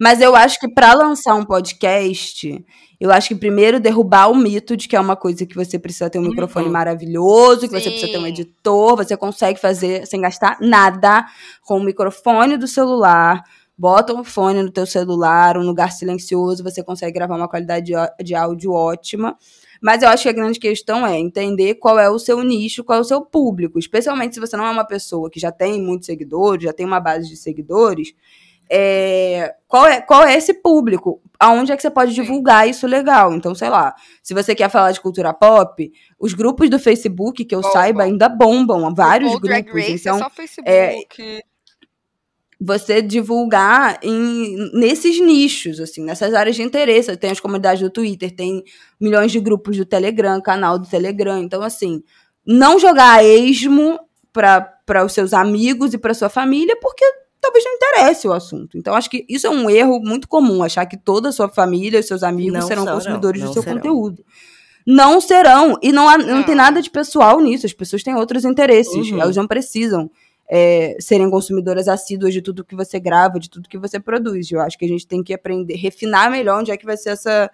Mas eu acho que para lançar um podcast, eu acho que primeiro derrubar o mito de que é uma coisa que você precisa ter um microfone Uhum. maravilhoso, que você precisa ter um Sim. editor, você consegue fazer sem gastar nada com o microfone do celular. Bota um fone no teu celular, um lugar silencioso, você consegue gravar uma qualidade de áudio ótima. Mas eu acho que a grande questão é entender qual é o seu nicho, qual é o seu público. Especialmente se você não é uma pessoa que já tem muitos seguidores, já tem uma base de seguidores. é, qual, é, qual é esse público? Aonde é que você pode divulgar isso legal? Então, sei lá, se você quer falar de cultura pop, os grupos do Facebook, que eu saiba, ainda bombam. Vários O Drag grupos. Race Então, é só Facebook. Você divulgar em, nesses nichos, assim, nessas áreas de interesse. Tem as comunidades do Twitter, tem milhões de grupos do Telegram, canal do Telegram. Então, assim, não jogar a esmo para os seus amigos e para sua família, porque talvez não interesse o assunto. Então, acho que isso é um erro muito comum, achar que toda a sua família e seus amigos Não serão serão, consumidores do não seu serão. conteúdo. Não serão. E não, há- não tem Não. nada de pessoal nisso. As pessoas têm outros interesses. Uhum. Elas não precisam é, serem consumidoras assíduas de tudo que você grava, de tudo que você produz. Eu acho que a gente tem que aprender, refinar melhor onde é que vai ser essa,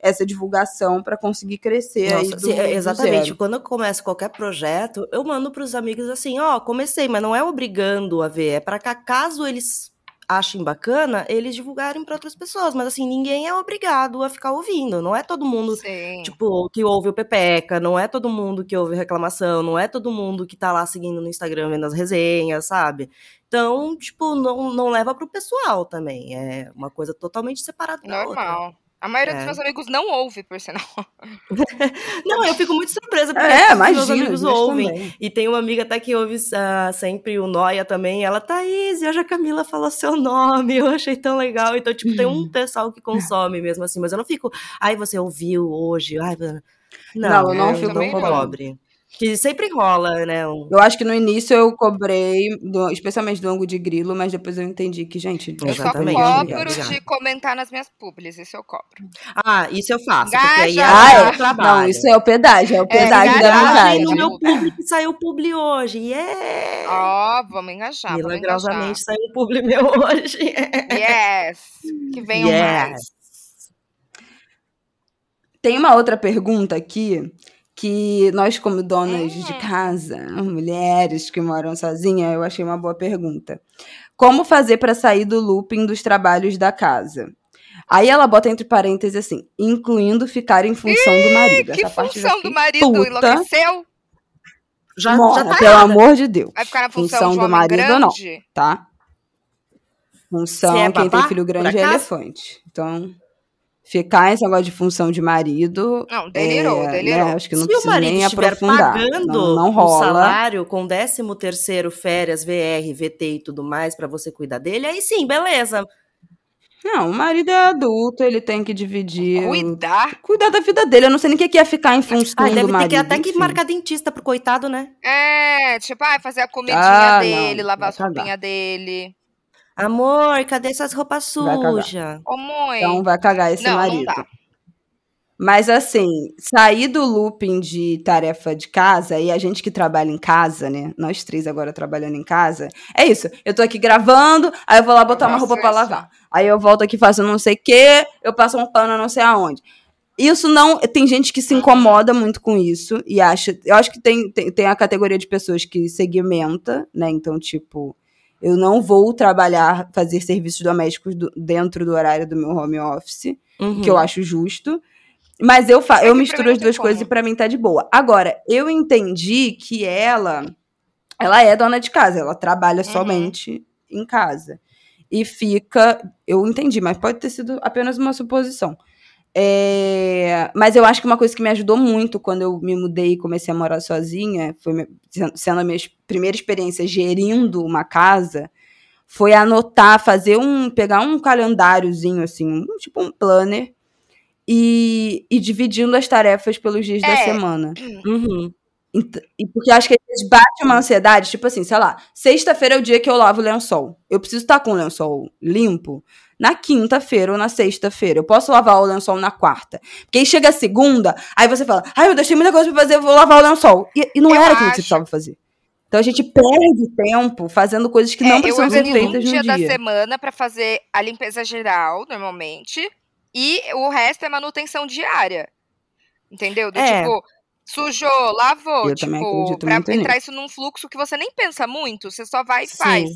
essa divulgação para conseguir crescer Nossa, do, sim, é, exatamente. Quando eu começo qualquer projeto, eu mando pros amigos assim, ó, comecei, mas não é obrigando a ver, é para que caso eles achem bacana, eles divulgarem para outras pessoas, mas assim, ninguém é obrigado a ficar ouvindo, não é todo mundo Sim. Tipo, que ouve o Pepeca, não é todo mundo que ouve reclamação, não é todo mundo que tá lá seguindo no Instagram vendo as resenhas, sabe? Então, tipo, não, não leva pro pessoal também. É uma coisa totalmente separada da outra. Normal. A maioria dos É. meus amigos não ouve, por sinal. Não, eu fico muito surpresa porque É, imagina. meus amigos ouvem. também. E tem uma amiga até que ouve ah, sempre o Noia também. Ela, Thaís, e hoje a Camila falou seu nome. Eu achei tão legal. Então, tipo, tem um pessoal que consome mesmo assim. Mas eu não fico, ai, você ouviu hoje? Ai, não, Não, eu não eu fico não não. Que sempre rola, né? um- Eu acho que no início eu cobrei, do- especialmente do ângulo de grilo, mas depois eu entendi que, gente, Eu só Exatamente, cobro obrigada. de comentar nas minhas publis, isso eu cobro. Ah, isso eu faço. Porque aí é! Ah, o é? trabalho. Não, isso é o pedágio, é o pedágio da engajagem Engajem amizade. no meu publi que saiu publi hoje. Yeah! Ó, vamos engajar, vamos engajar. Milagrosamente saiu um publi meu hoje. Yes! Que venham Yes. mais. Tem uma outra pergunta aqui que nós, como donas Hum. de casa, mulheres que moram sozinhas, eu achei uma boa pergunta. Como fazer para sair do looping dos trabalhos da casa? Aí ela bota entre parênteses assim, incluindo ficar em função do marido. Que função do marido puta. enlouqueceu? Já, Mona, já tá pelo errada. amor de Deus. Vai ficar na função, Função de do marido, grande? não. Tá? Função, Se é quem tem filho grande é elefante. Então, ficar esse negócio de função de marido. Não, delirou, é, delirou. né, acho que não Se o marido nem estiver aprofundar. pagando Não, não rola. salário com 13 terceiro, férias, VR, VT e tudo mais pra você cuidar dele, aí sim, beleza. Não, o marido é adulto, ele tem que dividir. Cuidar. Cuidar da vida dele. Eu não sei nem o que que é ficar em função Ah, do deve ter marido. que até que enfim. marcar dentista pro coitado, né? É, tipo, ah, fazer a comidinha Ah, dele, não, lavar cagar. roupinhas dele. Amor, cadê suas roupas sujas? Ô, mãe. Então vai cagar esse não, marido. não dá. Mas assim, sair do looping de tarefa de casa e a gente que trabalha em casa, né? Nós três agora trabalhando em casa. É isso. Eu tô aqui gravando, aí eu vou lá botar uma roupa pra isso. lavar. Aí eu volto aqui faço não sei o quê, eu passo um pano não sei aonde. Isso não. Tem gente que se incomoda muito com isso e acha. Eu acho que tem, tem, tem a categoria de pessoas que segmenta, né? Então, tipo, eu não vou trabalhar, fazer serviços domésticos do- dentro do horário do meu home office Uhum. que eu acho justo. Mas eu, fa eu misturo as duas como. coisas e pra mim tá de boa. Agora, eu entendi que ela ela é dona de casa, ela trabalha Uhum. somente em casa. E fica. Eu entendi, mas pode ter sido apenas uma suposição. É, mas eu acho que uma coisa que me ajudou muito quando eu me mudei e comecei a morar sozinha, foi sendo- a minha primeira experiência gerindo uma casa, foi anotar, fazer um. pegar um calendáriozinho, assim, um, tipo um planner, e, e dividindo as tarefas pelos dias da É. semana. Uhum. E porque eu acho que às vezes bate uma ansiedade, tipo assim, sei lá, sexta-feira é o dia que eu lavo o lençol. Eu preciso estar com o lençol limpo na quinta-feira ou na sexta-feira. Eu posso lavar o lençol na quarta. Porque aí chega a segunda, aí você fala, ai, eu deixei muita coisa pra fazer, eu vou lavar o lençol. E, e não Eu era aquilo que você precisava fazer. Então a gente perde tempo fazendo coisas que É, não precisam ser feitas um dia no da dia. semana pra fazer a limpeza geral, normalmente. E o resto é manutenção diária. Entendeu? Do É. tipo, sujou, lavou. Eu tipo, acredito pra entrar isso num fluxo que você nem pensa muito, você só vai e Sim. faz.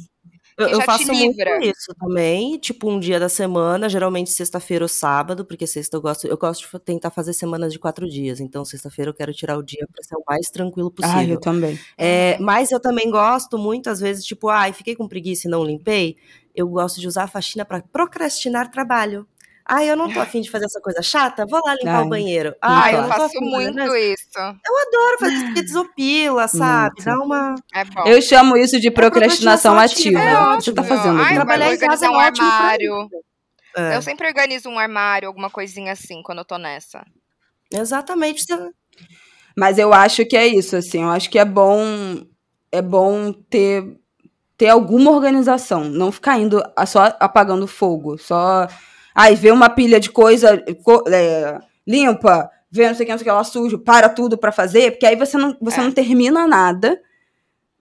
Eu, eu já te faço muito isso também, tipo um dia da semana, geralmente sexta-feira ou sábado, porque sexta eu gosto, eu gosto de tentar fazer semanas de quatro dias, então sexta-feira eu quero tirar o dia pra ser o mais tranquilo Ah, eu possível. também. É, mas eu também gosto muito, às vezes, tipo, ai, fiquei com preguiça e não limpei. Eu gosto de usar a faxina pra procrastinar trabalho. Ai, eu não tô afim de fazer essa coisa chata, vou lá limpar Ai, o banheiro. Ah, Ai, eu eu não tô faço muito nada. isso. Adoro fazer isso, porque desopila, sabe? Muito. Dá uma. É bom. Eu chamo isso de procrastinação procrastinação ativa. ativa, é é o que você tá fazendo? Ai? Trabalhar em casa é um armário. É, Eu sempre organizo um armário, alguma coisinha assim, quando eu tô nessa. Exatamente. Mas eu acho que é isso, assim. Eu acho que é bom, é bom ter, ter alguma organização. Não ficar indo só apagando fogo. Só. Ai, vê uma pilha de coisa co- é, limpa, vê não sei o que, não sei o que lá sujo, para tudo pra fazer, porque aí você não, você É. não termina nada.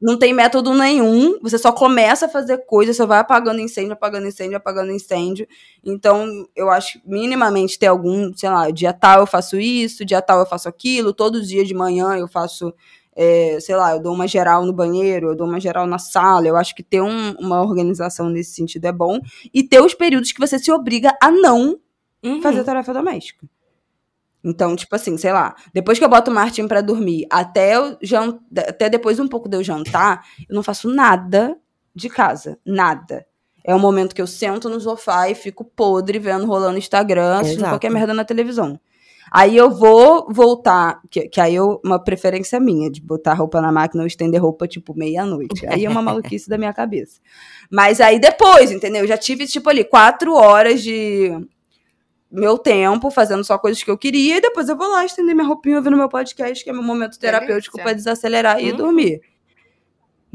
Não tem método nenhum, você só começa a fazer coisa, você vai apagando incêndio, apagando incêndio, apagando incêndio. Então, eu acho que minimamente ter algum, sei lá, dia tal eu faço isso, dia tal eu faço aquilo, todos os dias de manhã eu faço, é, sei lá, eu dou uma geral no banheiro, eu dou uma geral na sala. Eu acho que ter um- uma organização nesse sentido é bom. E ter os períodos que você se obriga a não Uhum. fazer tarefa doméstica. Então, tipo assim, sei lá, depois que eu boto o Martin pra dormir, até, eu jan- até depois um pouco de eu jantar, eu não faço nada de casa. Nada. É o momento que eu sento no sofá e fico podre vendo rolando Instagram, assistindo qualquer merda na televisão. Aí eu vou voltar, que, que aí eu, uma preferência minha, de botar roupa na máquina ou estender roupa, tipo, meia-noite. Aí é uma maluquice da minha cabeça. Mas aí depois, entendeu? Eu já tive, tipo, ali, quatro horas de meu tempo fazendo só coisas que eu queria, e depois eu vou lá estender minha roupinha ouvindo meu podcast, que é meu momento terapêutico pra desacelerar e Uhum. dormir.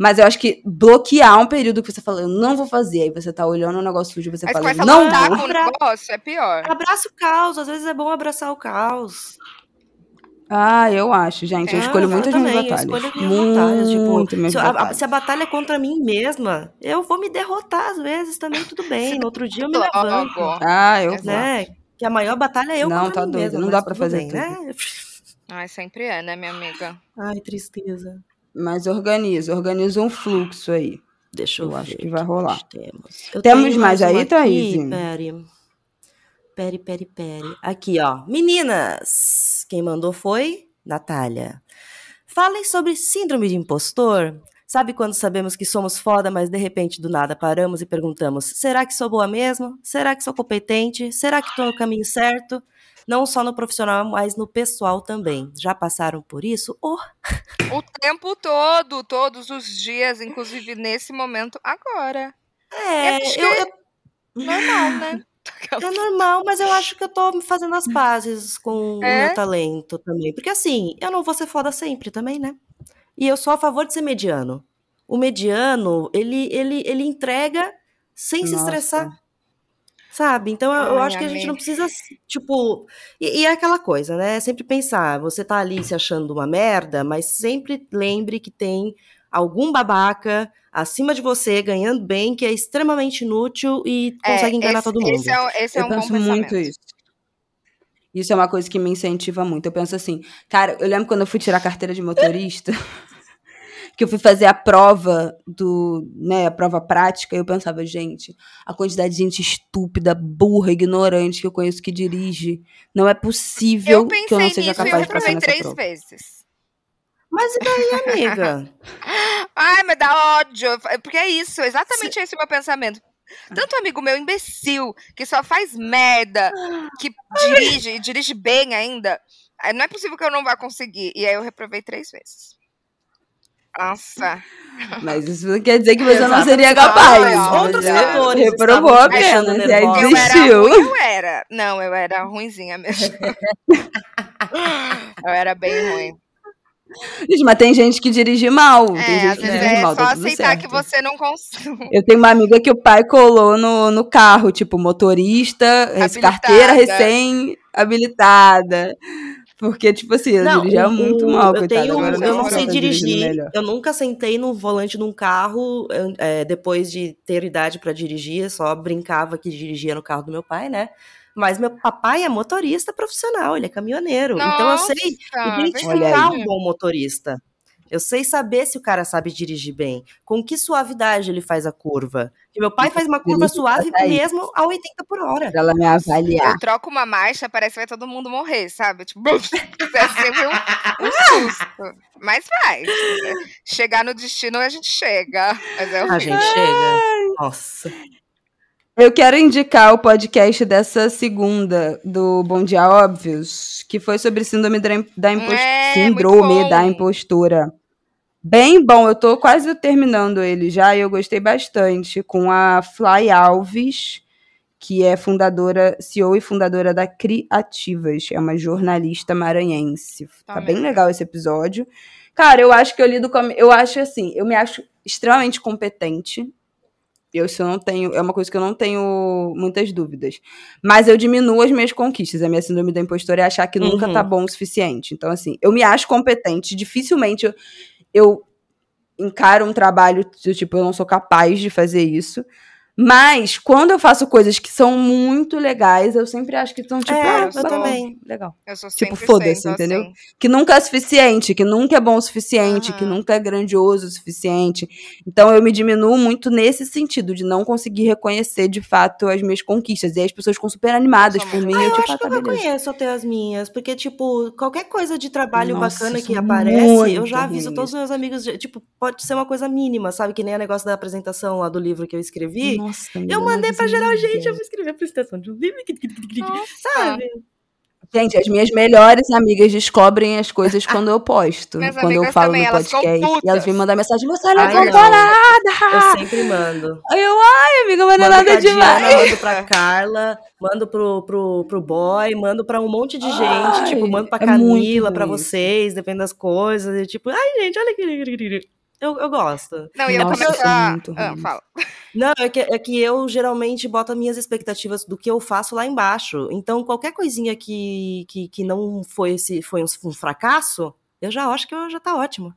Mas eu acho que bloquear um período que você fala, eu não vou fazer, aí você tá olhando um negócio sujo e você Aí você fala, a não vou. com o Pra- negócio, é pior. Abraça o caos, às vezes é bom abraçar o caos. Ah, eu acho, gente. Eu É, escolho eu muito as minhas também, eu batalhas. escolho as minhas batalhas. Tipo, Muito minhas se, a, a- batalhas. se a batalha é contra mim mesma, eu vou me derrotar às vezes também, tudo bem. No outro dia eu me levanto. Ah, eu. Né? Que a maior batalha é eu Não, contra tá mim doido, mesma, não dá pra tudo fazer bem, né? Ai, sempre é, né, minha amiga? Ai, tristeza. Mas organiza, organiza um fluxo aí. Deixa eu, Eu ver acho que vai rolar. Temos, Temos mais uma aí, Thaís? Peri, peri, peri. Aqui, ó. Meninas! Quem mandou foi Natália. Falem sobre síndrome de impostor. Sabe quando sabemos que somos foda, mas de repente do nada paramos e perguntamos: será que sou boa mesmo? Será que sou competente? Será que estou no caminho certo? Não só no profissional, mas no pessoal também. Já passaram por isso? Oh, O tempo todo, todos os dias, inclusive nesse momento agora. é, eu- eu- Normal, né? É normal, mas eu acho que eu tô fazendo as pazes com o É? meu talento também. Porque assim, eu não vou ser foda sempre também, né? E eu sou a favor de ser mediano. O mediano, ele, ele, ele entrega sem se Nossa. estressar. Sabe? Então eu, Ai, acho que a gente não precisa, tipo. E, e é aquela coisa, né? Sempre pensar, você tá ali se achando uma merda, mas sempre lembre que tem algum babaca acima de você ganhando bem que é extremamente inútil e consegue enganar esse, todo mundo. Esse é, o- esse é eu um bom penso pensamento. muito isso. Isso é uma coisa que me incentiva muito. Eu penso assim, cara, eu lembro quando eu fui tirar a carteira de motorista, que eu fui fazer a prova do, né, a prova prática, e eu pensava, gente, a quantidade de gente estúpida, burra, ignorante que eu conheço que dirige, não é possível Eu que eu não seja nisso eu capaz de passar reprovei nessa três prova. vezes. Mas e daí, amiga? Ai, mas dá ódio. Porque é isso, exatamente esse é o meu pensamento. Tanto amigo meu imbecil, que só faz merda, que dirige, e dirige bem ainda. aí Não é possível que eu não vá conseguir. E aí eu reprovei três vezes. Nossa. Mas isso não quer dizer que você não Exato. seria Ah, capaz. outros você fatores reprovou apenas, e aí nervosa. Eu era desistiu. ruim, eu era. Não, eu era ruinzinha mesmo. eu era bem ruim. Gente, mas tem gente que dirige mal. tem É, gente às que dirige é mal, só tá aceitar certo. que você não consegue. Eu tenho uma amiga que o pai colou no, no carro, tipo, motorista, Habilitada. carteira recém-habilitada. Porque, tipo assim, ela Não, dirigia o- muito o- mal, eu, coitada. tenho, Agora eu não sei dirigir. Eu nunca sentei no volante de um carro é, depois de ter idade pra dirigir, só brincava que dirigia no carro do meu pai, né? Mas meu papai é motorista profissional, ele é caminhoneiro. então eu sei Nossa, identificar um bom motorista. Eu sei saber se o cara sabe dirigir bem. Com que suavidade ele faz a curva. Porque meu pai faz uma curva Isso, suave mesmo a 80 por hora. Pra ela me avaliar. Eu troco uma marcha, parece que vai todo mundo morrer, sabe? Tipo, é sempre um, um susto. Mas vai. Chegar no destino, a gente chega. Mas é A gente chega. Nossa. Eu quero indicar o podcast dessa segunda, do Bom Dia Óbvios, que foi sobre síndrome da, im- da impostura. É, síndrome da impostura. Bem bom, eu tô quase terminando ele já e eu gostei bastante. Com a Fly Alves, que é fundadora, CEO e fundadora da Criativas. É uma jornalista maranhense. Tá Tá bem legal esse episódio. Cara, eu acho que eu lido com. a- Eu acho assim, eu me acho extremamente competente. Eu, isso eu não tenho, é uma coisa que eu não tenho muitas dúvidas. Mas eu diminuo as minhas conquistas. A minha síndrome da impostora é achar que nunca Uhum. tá bom o suficiente. Então, assim, eu me acho competente. Dificilmente eu, eu encaro um trabalho do tipo, eu não sou capaz de fazer isso. Mas, quando eu faço coisas que são muito legais, eu sempre acho que estão, tipo, É, ah, eu também. legal. Eu sou Tipo, 100% foda-se, entendeu? assim. Que nunca é suficiente, que nunca é bom o suficiente, que Aham. nunca é grandioso o suficiente. Então eu me diminuo muito nesse sentido, de não conseguir reconhecer de fato as minhas conquistas. E aí as pessoas ficam super animadas por mim. Ah, eu, eu tipo, acho ah, que tá, eu beleza. reconheço até as minhas, porque, tipo, qualquer coisa de trabalho Nossa, bacana que aparece, eu já ruim aviso todos os meus amigos, de- tipo, pode ser uma coisa mínima, sabe? Que nem o negócio da apresentação lá do livro que eu escrevi. Nossa, amiga, eu mandei é geral, gente, eu vou escrever a apresentação de um livro, Nossa. sabe? Gente, as minhas melhores amigas descobrem as coisas quando eu posto. Minhas quando eu falo também, no podcast. E elas vêm mandar mensagem, você não Ai, contou não. nada! Eu sempre mando. Aí eu, ai, amiga, mas não é Mando nada pra Diana, demais. mando pra Carla, mando pro, pro, pro boy, mando pra um monte de gente, Ai, tipo, mando pra é Camila, pra vocês, depende das coisas, e tipo, ai, gente, olha que... Eu, eu gosto. Não, e eu Nossa, a... muito Ah, ruim. fala. Não, é que, é que eu geralmente boto as minhas expectativas do que eu faço lá embaixo. Então, qualquer coisinha que, que, que não foi, esse, foi um, um fracasso, eu já acho que eu, já tá ótimo.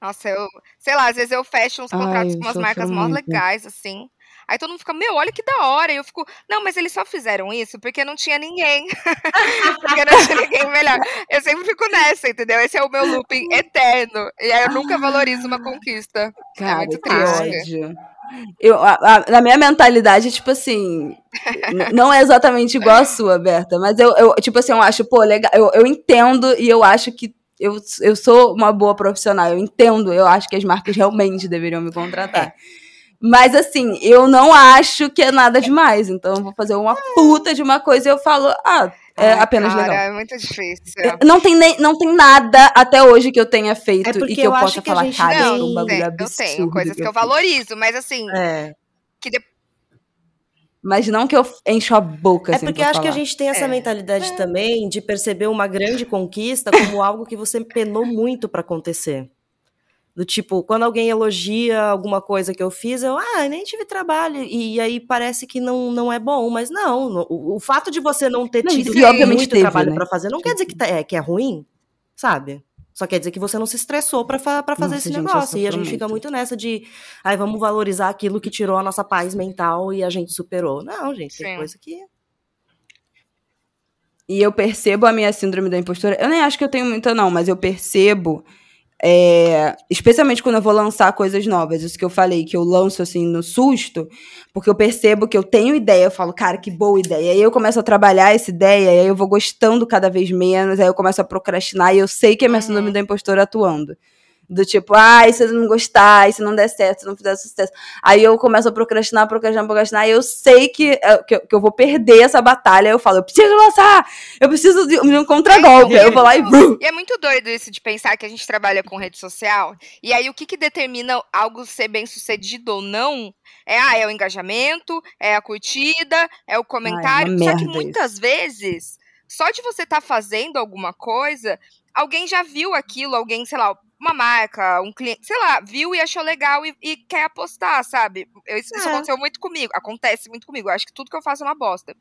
Nossa, eu... Sei lá, às vezes eu fecho uns Ai, contratos eu com umas marcas mó muito. legais, assim. Aí todo mundo fica, meu, olha que da hora. E eu fico, não, mas eles só fizeram isso porque não tinha ninguém. porque não tinha ninguém melhor. Eu sempre fico nessa, entendeu? Esse é o meu looping eterno. E aí eu nunca valorizo uma conquista. é Cara, muito que triste. Eu, a- a- na minha mentalidade, tipo assim, não é exatamente igual a sua, Berta, mas eu, eu tipo assim, eu acho, pô, legal, eu, eu entendo e eu acho que eu, eu sou uma boa profissional, eu entendo, eu acho que as marcas realmente deveriam me contratar. Mas assim, eu não acho que é nada demais, então eu vou fazer uma puta de uma coisa e eu falo, ah, é Ai, apenas cara, legal. É muito difícil. Não tem, nem, não tem nada até hoje que eu tenha feito É e que eu, eu possa que falar, gente cara, tem- foi um bagulho Tem- eu absurdo. tenho coisas que eu fiz. valorizo, mas assim, É. que de- Mas não que eu encho a boca, É assim, porque eu acho que a falar. gente tem essa É. mentalidade também de perceber uma grande conquista como algo que você penou muito pra acontecer. Do tipo, quando alguém elogia alguma coisa que eu fiz, eu, ah, nem tive trabalho. E aí parece que não, não é bom, mas não. no- O, o fato de você não ter Não, tido e obviamente muito teve, trabalho né? pra fazer, não quer dizer que, tá- é, que é ruim, sabe? Só quer dizer que você não se estressou pra, fa- fazer Nossa, esse gente, negócio. E a gente fica muito. nessa de, ai, vamos valorizar aquilo que tirou a nossa paz mental e a gente superou. Não, gente, tem Sim. coisa que E eu percebo a minha síndrome da impostora. Eu nem acho que eu tenho muita, não, mas eu percebo. É, especialmente quando eu vou lançar coisas novas. Isso que eu falei, que eu lanço assim no susto, porque eu percebo que eu tenho ideia, eu falo, cara, que boa ideia. Aí eu começo a trabalhar essa ideia, e aí eu vou gostando cada vez menos, aí eu começo a procrastinar, e eu sei que é minha Uhum. síndrome da impostora atuando. Do tipo, ah, e se eu não gostar, se não der certo, se não fizer sucesso. Aí eu começo a procrastinar, procrastinar, procrastinar, e eu sei que, é, que, eu, que eu vou perder essa batalha. Eu falo, eu preciso lançar! Eu preciso de, um contragolpe. Eu vou lá e. E é muito doido isso de pensar que a gente trabalha com rede social. E aí, o que, que determina algo ser bem sucedido ou não? É, ah, é o engajamento, é a curtida, é o comentário. Só que muitas vezes, só de você estar fazendo alguma coisa, alguém já viu aquilo, alguém, sei lá, uma marca, um cliente, sei lá, viu e achou legal e, e quer apostar, sabe? Eu- isso isso É. aconteceu muito comigo, acontece muito comigo. Eu acho que tudo que eu faço é uma bosta.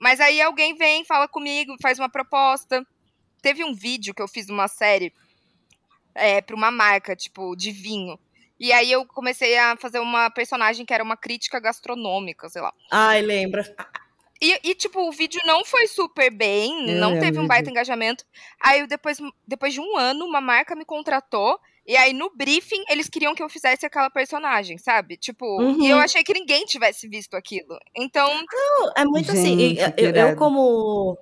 Mas aí alguém vem, fala comigo, faz uma proposta. Teve um vídeo que eu fiz numa série é, pra uma marca, tipo, de vinho. E aí eu comecei a fazer uma personagem que era uma crítica gastronômica, sei lá. Ai, lembra. E, e, tipo, o vídeo não foi super bem, Eu não teve um baita engajamento. Aí depois, depois de um ano, uma marca me contratou. E aí, no briefing, eles queriam que eu fizesse aquela personagem, sabe? Tipo, e eu Uhum. achei que ninguém tivesse visto aquilo. Então, Não, é muito assim. Gente, que eu, eu como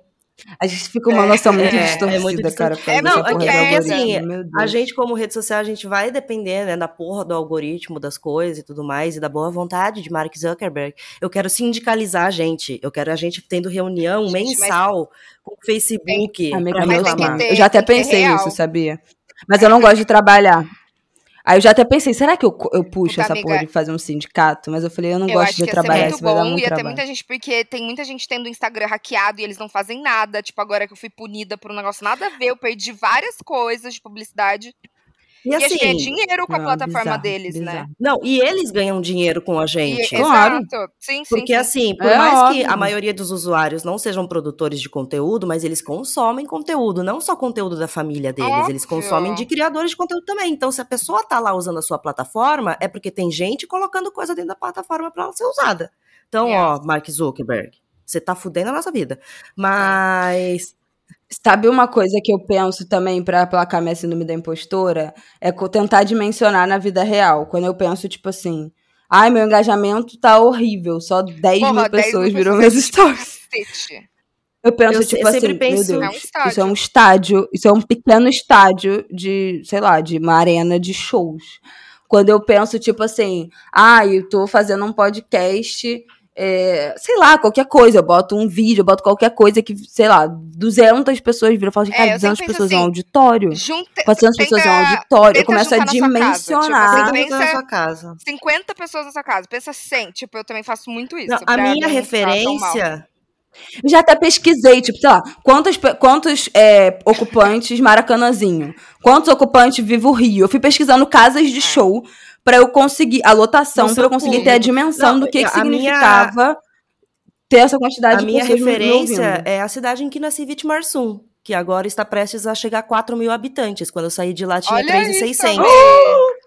A gente fica com uma noção muito É, é distorcida, muito cara. causa Não, é é assim, A gente, como rede social, a gente vai depender né, da porra do algoritmo das coisas e tudo mais, e da boa vontade de Mark Zuckerberg. Eu quero sindicalizar a gente. Eu quero a gente tendo reunião Gente, mas- mensal com o Facebook. Amiga, Mas meu tem que reclamar. ter- Eu já até pensei nisso, sabia? Mas eu não gosto de trabalhar. Aí eu já até pensei, será que eu, eu puxo Puta, essa amiga, porra de fazer um sindicato? Mas eu falei, eu não eu gosto de trabalhar, isso vai dar muito Ia ter trabalho. muita gente, porque tem muita gente tendo o Instagram hackeado e eles não fazem nada. Tipo, agora que eu fui punida por um negócio nada a ver, eu perdi várias coisas de publicidade. E E, a gente ganha assim, dinheiro com a Não, plataforma bizarro, deles, né? bizarro. não, e eles ganham dinheiro com a E- gente. Claro. Exato. Sim, sim. Porque sim. assim, por É mais que óbvio. a maioria dos usuários não sejam produtores de conteúdo, mas eles consomem conteúdo, não só conteúdo da família deles, eles Óbvio. consomem de criadores de conteúdo também. Então, se a pessoa tá lá usando a sua plataforma, é porque tem gente colocando coisa dentro da plataforma para ela ser usada. Então, Yeah. ó, Mark Zuckerberg, você tá fudendo a nossa vida. Mas Sabe uma coisa que eu penso também pra aplacar minha síndrome da impostora? É tentar dimensionar na vida real. Quando eu penso, tipo assim, ai, meu engajamento tá horrível, só 10 Porra, mil 10 pessoas mil viram meus stories. Cacete. Eu penso, Eu tipo eu assim, sempre penso- meu É um Deus, isso é um estádio, isso é um pequeno estádio de, sei lá, de uma arena de shows. Quando eu penso, tipo assim, ah, eu tô fazendo um podcast, é, sei lá, qualquer coisa, eu boto um vídeo, eu boto qualquer coisa que, sei lá, 200 pessoas viram, eu falo, É, cara, eu 200 sempre penso pessoas é um assim, auditório. Junta, 400 pessoas é um tenta- auditório. Eu tenta começo a na sua casa, tipo, dimensionar. pensa- na sua casa. 50 pessoas na sua casa. Pensa 100. Tipo, eu também faço muito isso. Não, a minha referência Eu já até pesquisei, tipo, sei lá, quantos, quantos é, ocupantes Maracanãzinho? Quantos ocupantes Vivo Rio? Eu fui pesquisando casas de show pra eu conseguir, a lotação, pra eu conseguir público. ter a dimensão Não, do que, que a minha- significava ter essa quantidade A de minha referência é a cidade em que nasci, Vitimarsum, que agora está prestes a chegar a 4 mil habitantes. Quando eu saí de lá tinha Olha 3,600. isso,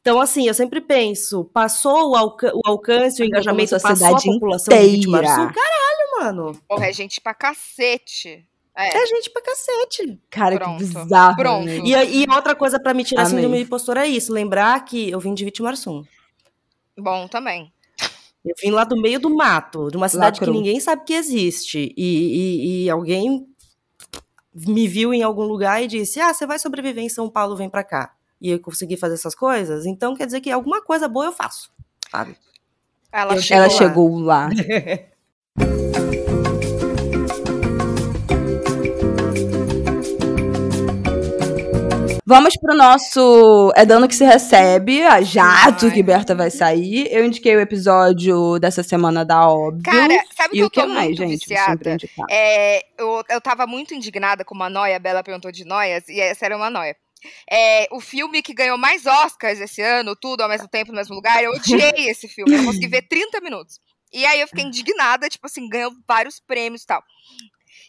Então, assim, eu sempre penso, passou o, alca o alcance, o engajamento, passou a população de Vítima inteira. Sul. Caralho, mano. Porra, é gente pra cacete. É, É gente pra cacete. Cara, Pronto. que bizarro. Pronto. né? E, e outra coisa pra me tirar Amei. síndrome do impostor é isso. Lembrar que eu vim de Vítima Sum. bom também. Eu vim lá do meio do mato, de uma cidade que ninguém sabe que existe. E, e- e alguém me viu em algum lugar e disse: Ah, você vai sobreviver em São Paulo, vem pra cá. E eu consegui fazer essas coisas, então quer dizer que alguma coisa boa eu faço. Sabe? Ela Eu chegou Ela lá. chegou lá. Vamos pro nosso É Dano que se recebe, a jato Vai. que Berta vai sair. Eu indiquei o episódio dessa semana da Óbvio. Cara, sabe e que o eu que tô mais, muito gente? viciada? É, eu, eu tava muito indignada com uma noia, a Bela perguntou de noias, e essa era uma noia. É, o filme que ganhou mais Oscars esse ano, tudo ao mesmo tempo, no mesmo lugar, eu odiei esse filme, eu consegui ver 30 minutos. E aí eu fiquei indignada, tipo assim, ganhou vários prêmios e tal.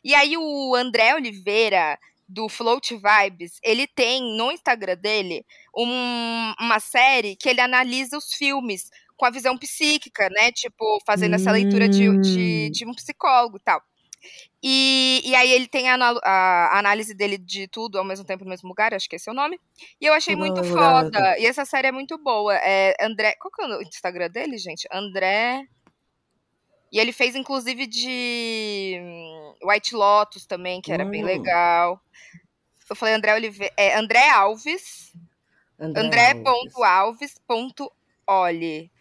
E aí o André Oliveira, do Float Vibes, ele tem no Instagram dele um- uma série que ele analisa os filmes com a visão psíquica, né? Tipo, fazendo essa leitura de, de, Hum. de um psicólogo e tal. E, e aí ele tem a, a análise dele de tudo ao mesmo tempo no mesmo lugar, acho que esse é o nome. E eu achei muito foda. E essa série é muito boa. É André. Qual que é o Instagram dele, gente? André. E ele fez, inclusive, de hum, White Lotus também, que era bem Hum. legal. Eu falei André Oliveira. É André Alves. André.alves.oli.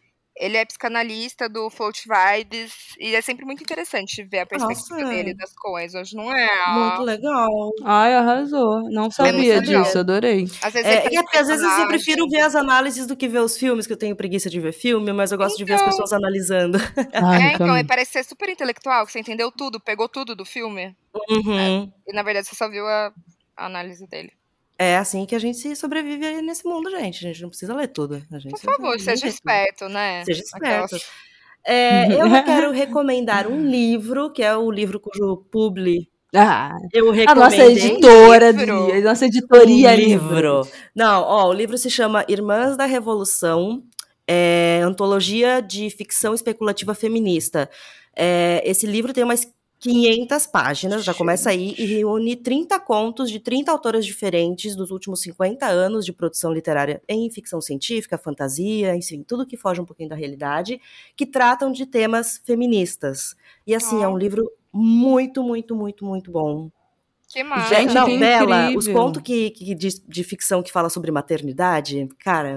Ele é psicanalista do Float Vibes e é sempre muito interessante ver a perspectiva Nossa. dele das coisas, não é? Muito legal. Ai, arrasou. Não sabia legal. disso, adorei. Às vezes, É, e até, às vezes eu prefiro ver as análises do que ver os filmes, que eu tenho preguiça de ver filme, mas eu gosto de ver as Então. pessoas analisando. Ai, É, então, ele parece ser super intelectual, que você entendeu tudo, pegou tudo do filme. Uhum. E na verdade você só viu a, a análise dele. É assim que a gente sobrevive nesse mundo, gente. A gente não precisa ler tudo. A gente Por favor, seja lê tudo. esperto, né? Seja Aquelas- esperto. É, eu quero recomendar um livro, que é o livro cujo publi Ah, eu a recomendei. nossa editora, livro. A nossa editoria Um livro. Não, ó, o livro se chama Irmãs da Revolução, é, antologia de ficção especulativa feminista. É, esse livro tem umas 500 páginas, já começa aí, e reúne 30 contos de 30 autoras diferentes dos últimos 50 anos de produção literária em ficção científica, fantasia, enfim, tudo que foge um pouquinho da realidade, que tratam de temas feministas. E assim, é um livro muito, muito, muito, muito bom. Que massa. Gente, não, que Bela, os incrível. contos que, que de, de ficção que fala sobre maternidade, cara.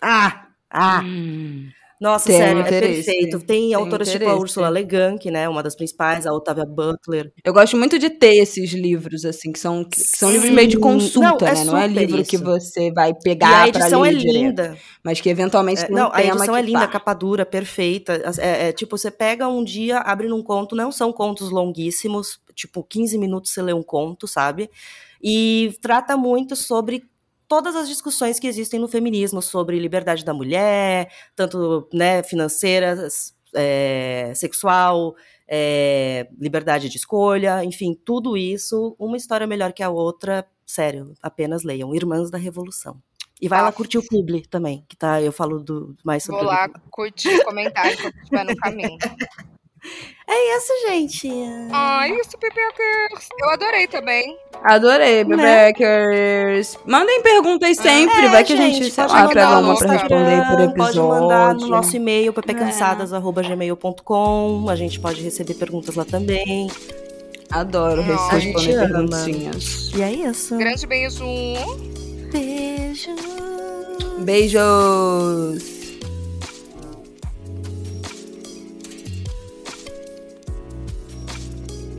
Ah! Ah! Hum. Nossa, Tem sério, é interesse, perfeito. Tem, autoras tipo a. Ursula Le Guin, que né, uma das principais, a Otávia Butler. Eu gosto muito de ter esses livros, assim, que são, que são livros meio de consulta, Não, é né? Não é livro que isso. você vai E pegar a edição é ler direto. linda. Mas que eventualmente É, tem não, um a edição que é linda, pá. capa dura, perfeita. É, é, tipo, você pega um dia, abre num conto, não são contos longuíssimos, tipo, 15 minutos você lê um conto, sabe? E trata muito sobre todas as discussões que existem no feminismo, sobre liberdade da mulher, tanto né, financeira, é, sexual, é, liberdade de escolha, enfim, tudo isso, uma história melhor que a outra, sério, apenas leiam. Irmãs da Revolução. E vai lá Bafo. curtir o Publi também, que tá, eu falo do, mais sobre Vou lá curtir o comentário quando estiver no caminho. É isso, gente. Ai, isso, Pipiacas. Eu adorei também. Adorei, Né? Bebeckers. Mandem perguntas sempre, É, vai que a gente, sei pode lá, pega uma pra responder por episódio. Pode mandar no nosso e-mail, É. ppcansadas.gmail.com. A gente pode receber perguntas lá também. Adoro gente responder perguntinhas. E é isso. Grande beijo. Beijo. Beijos!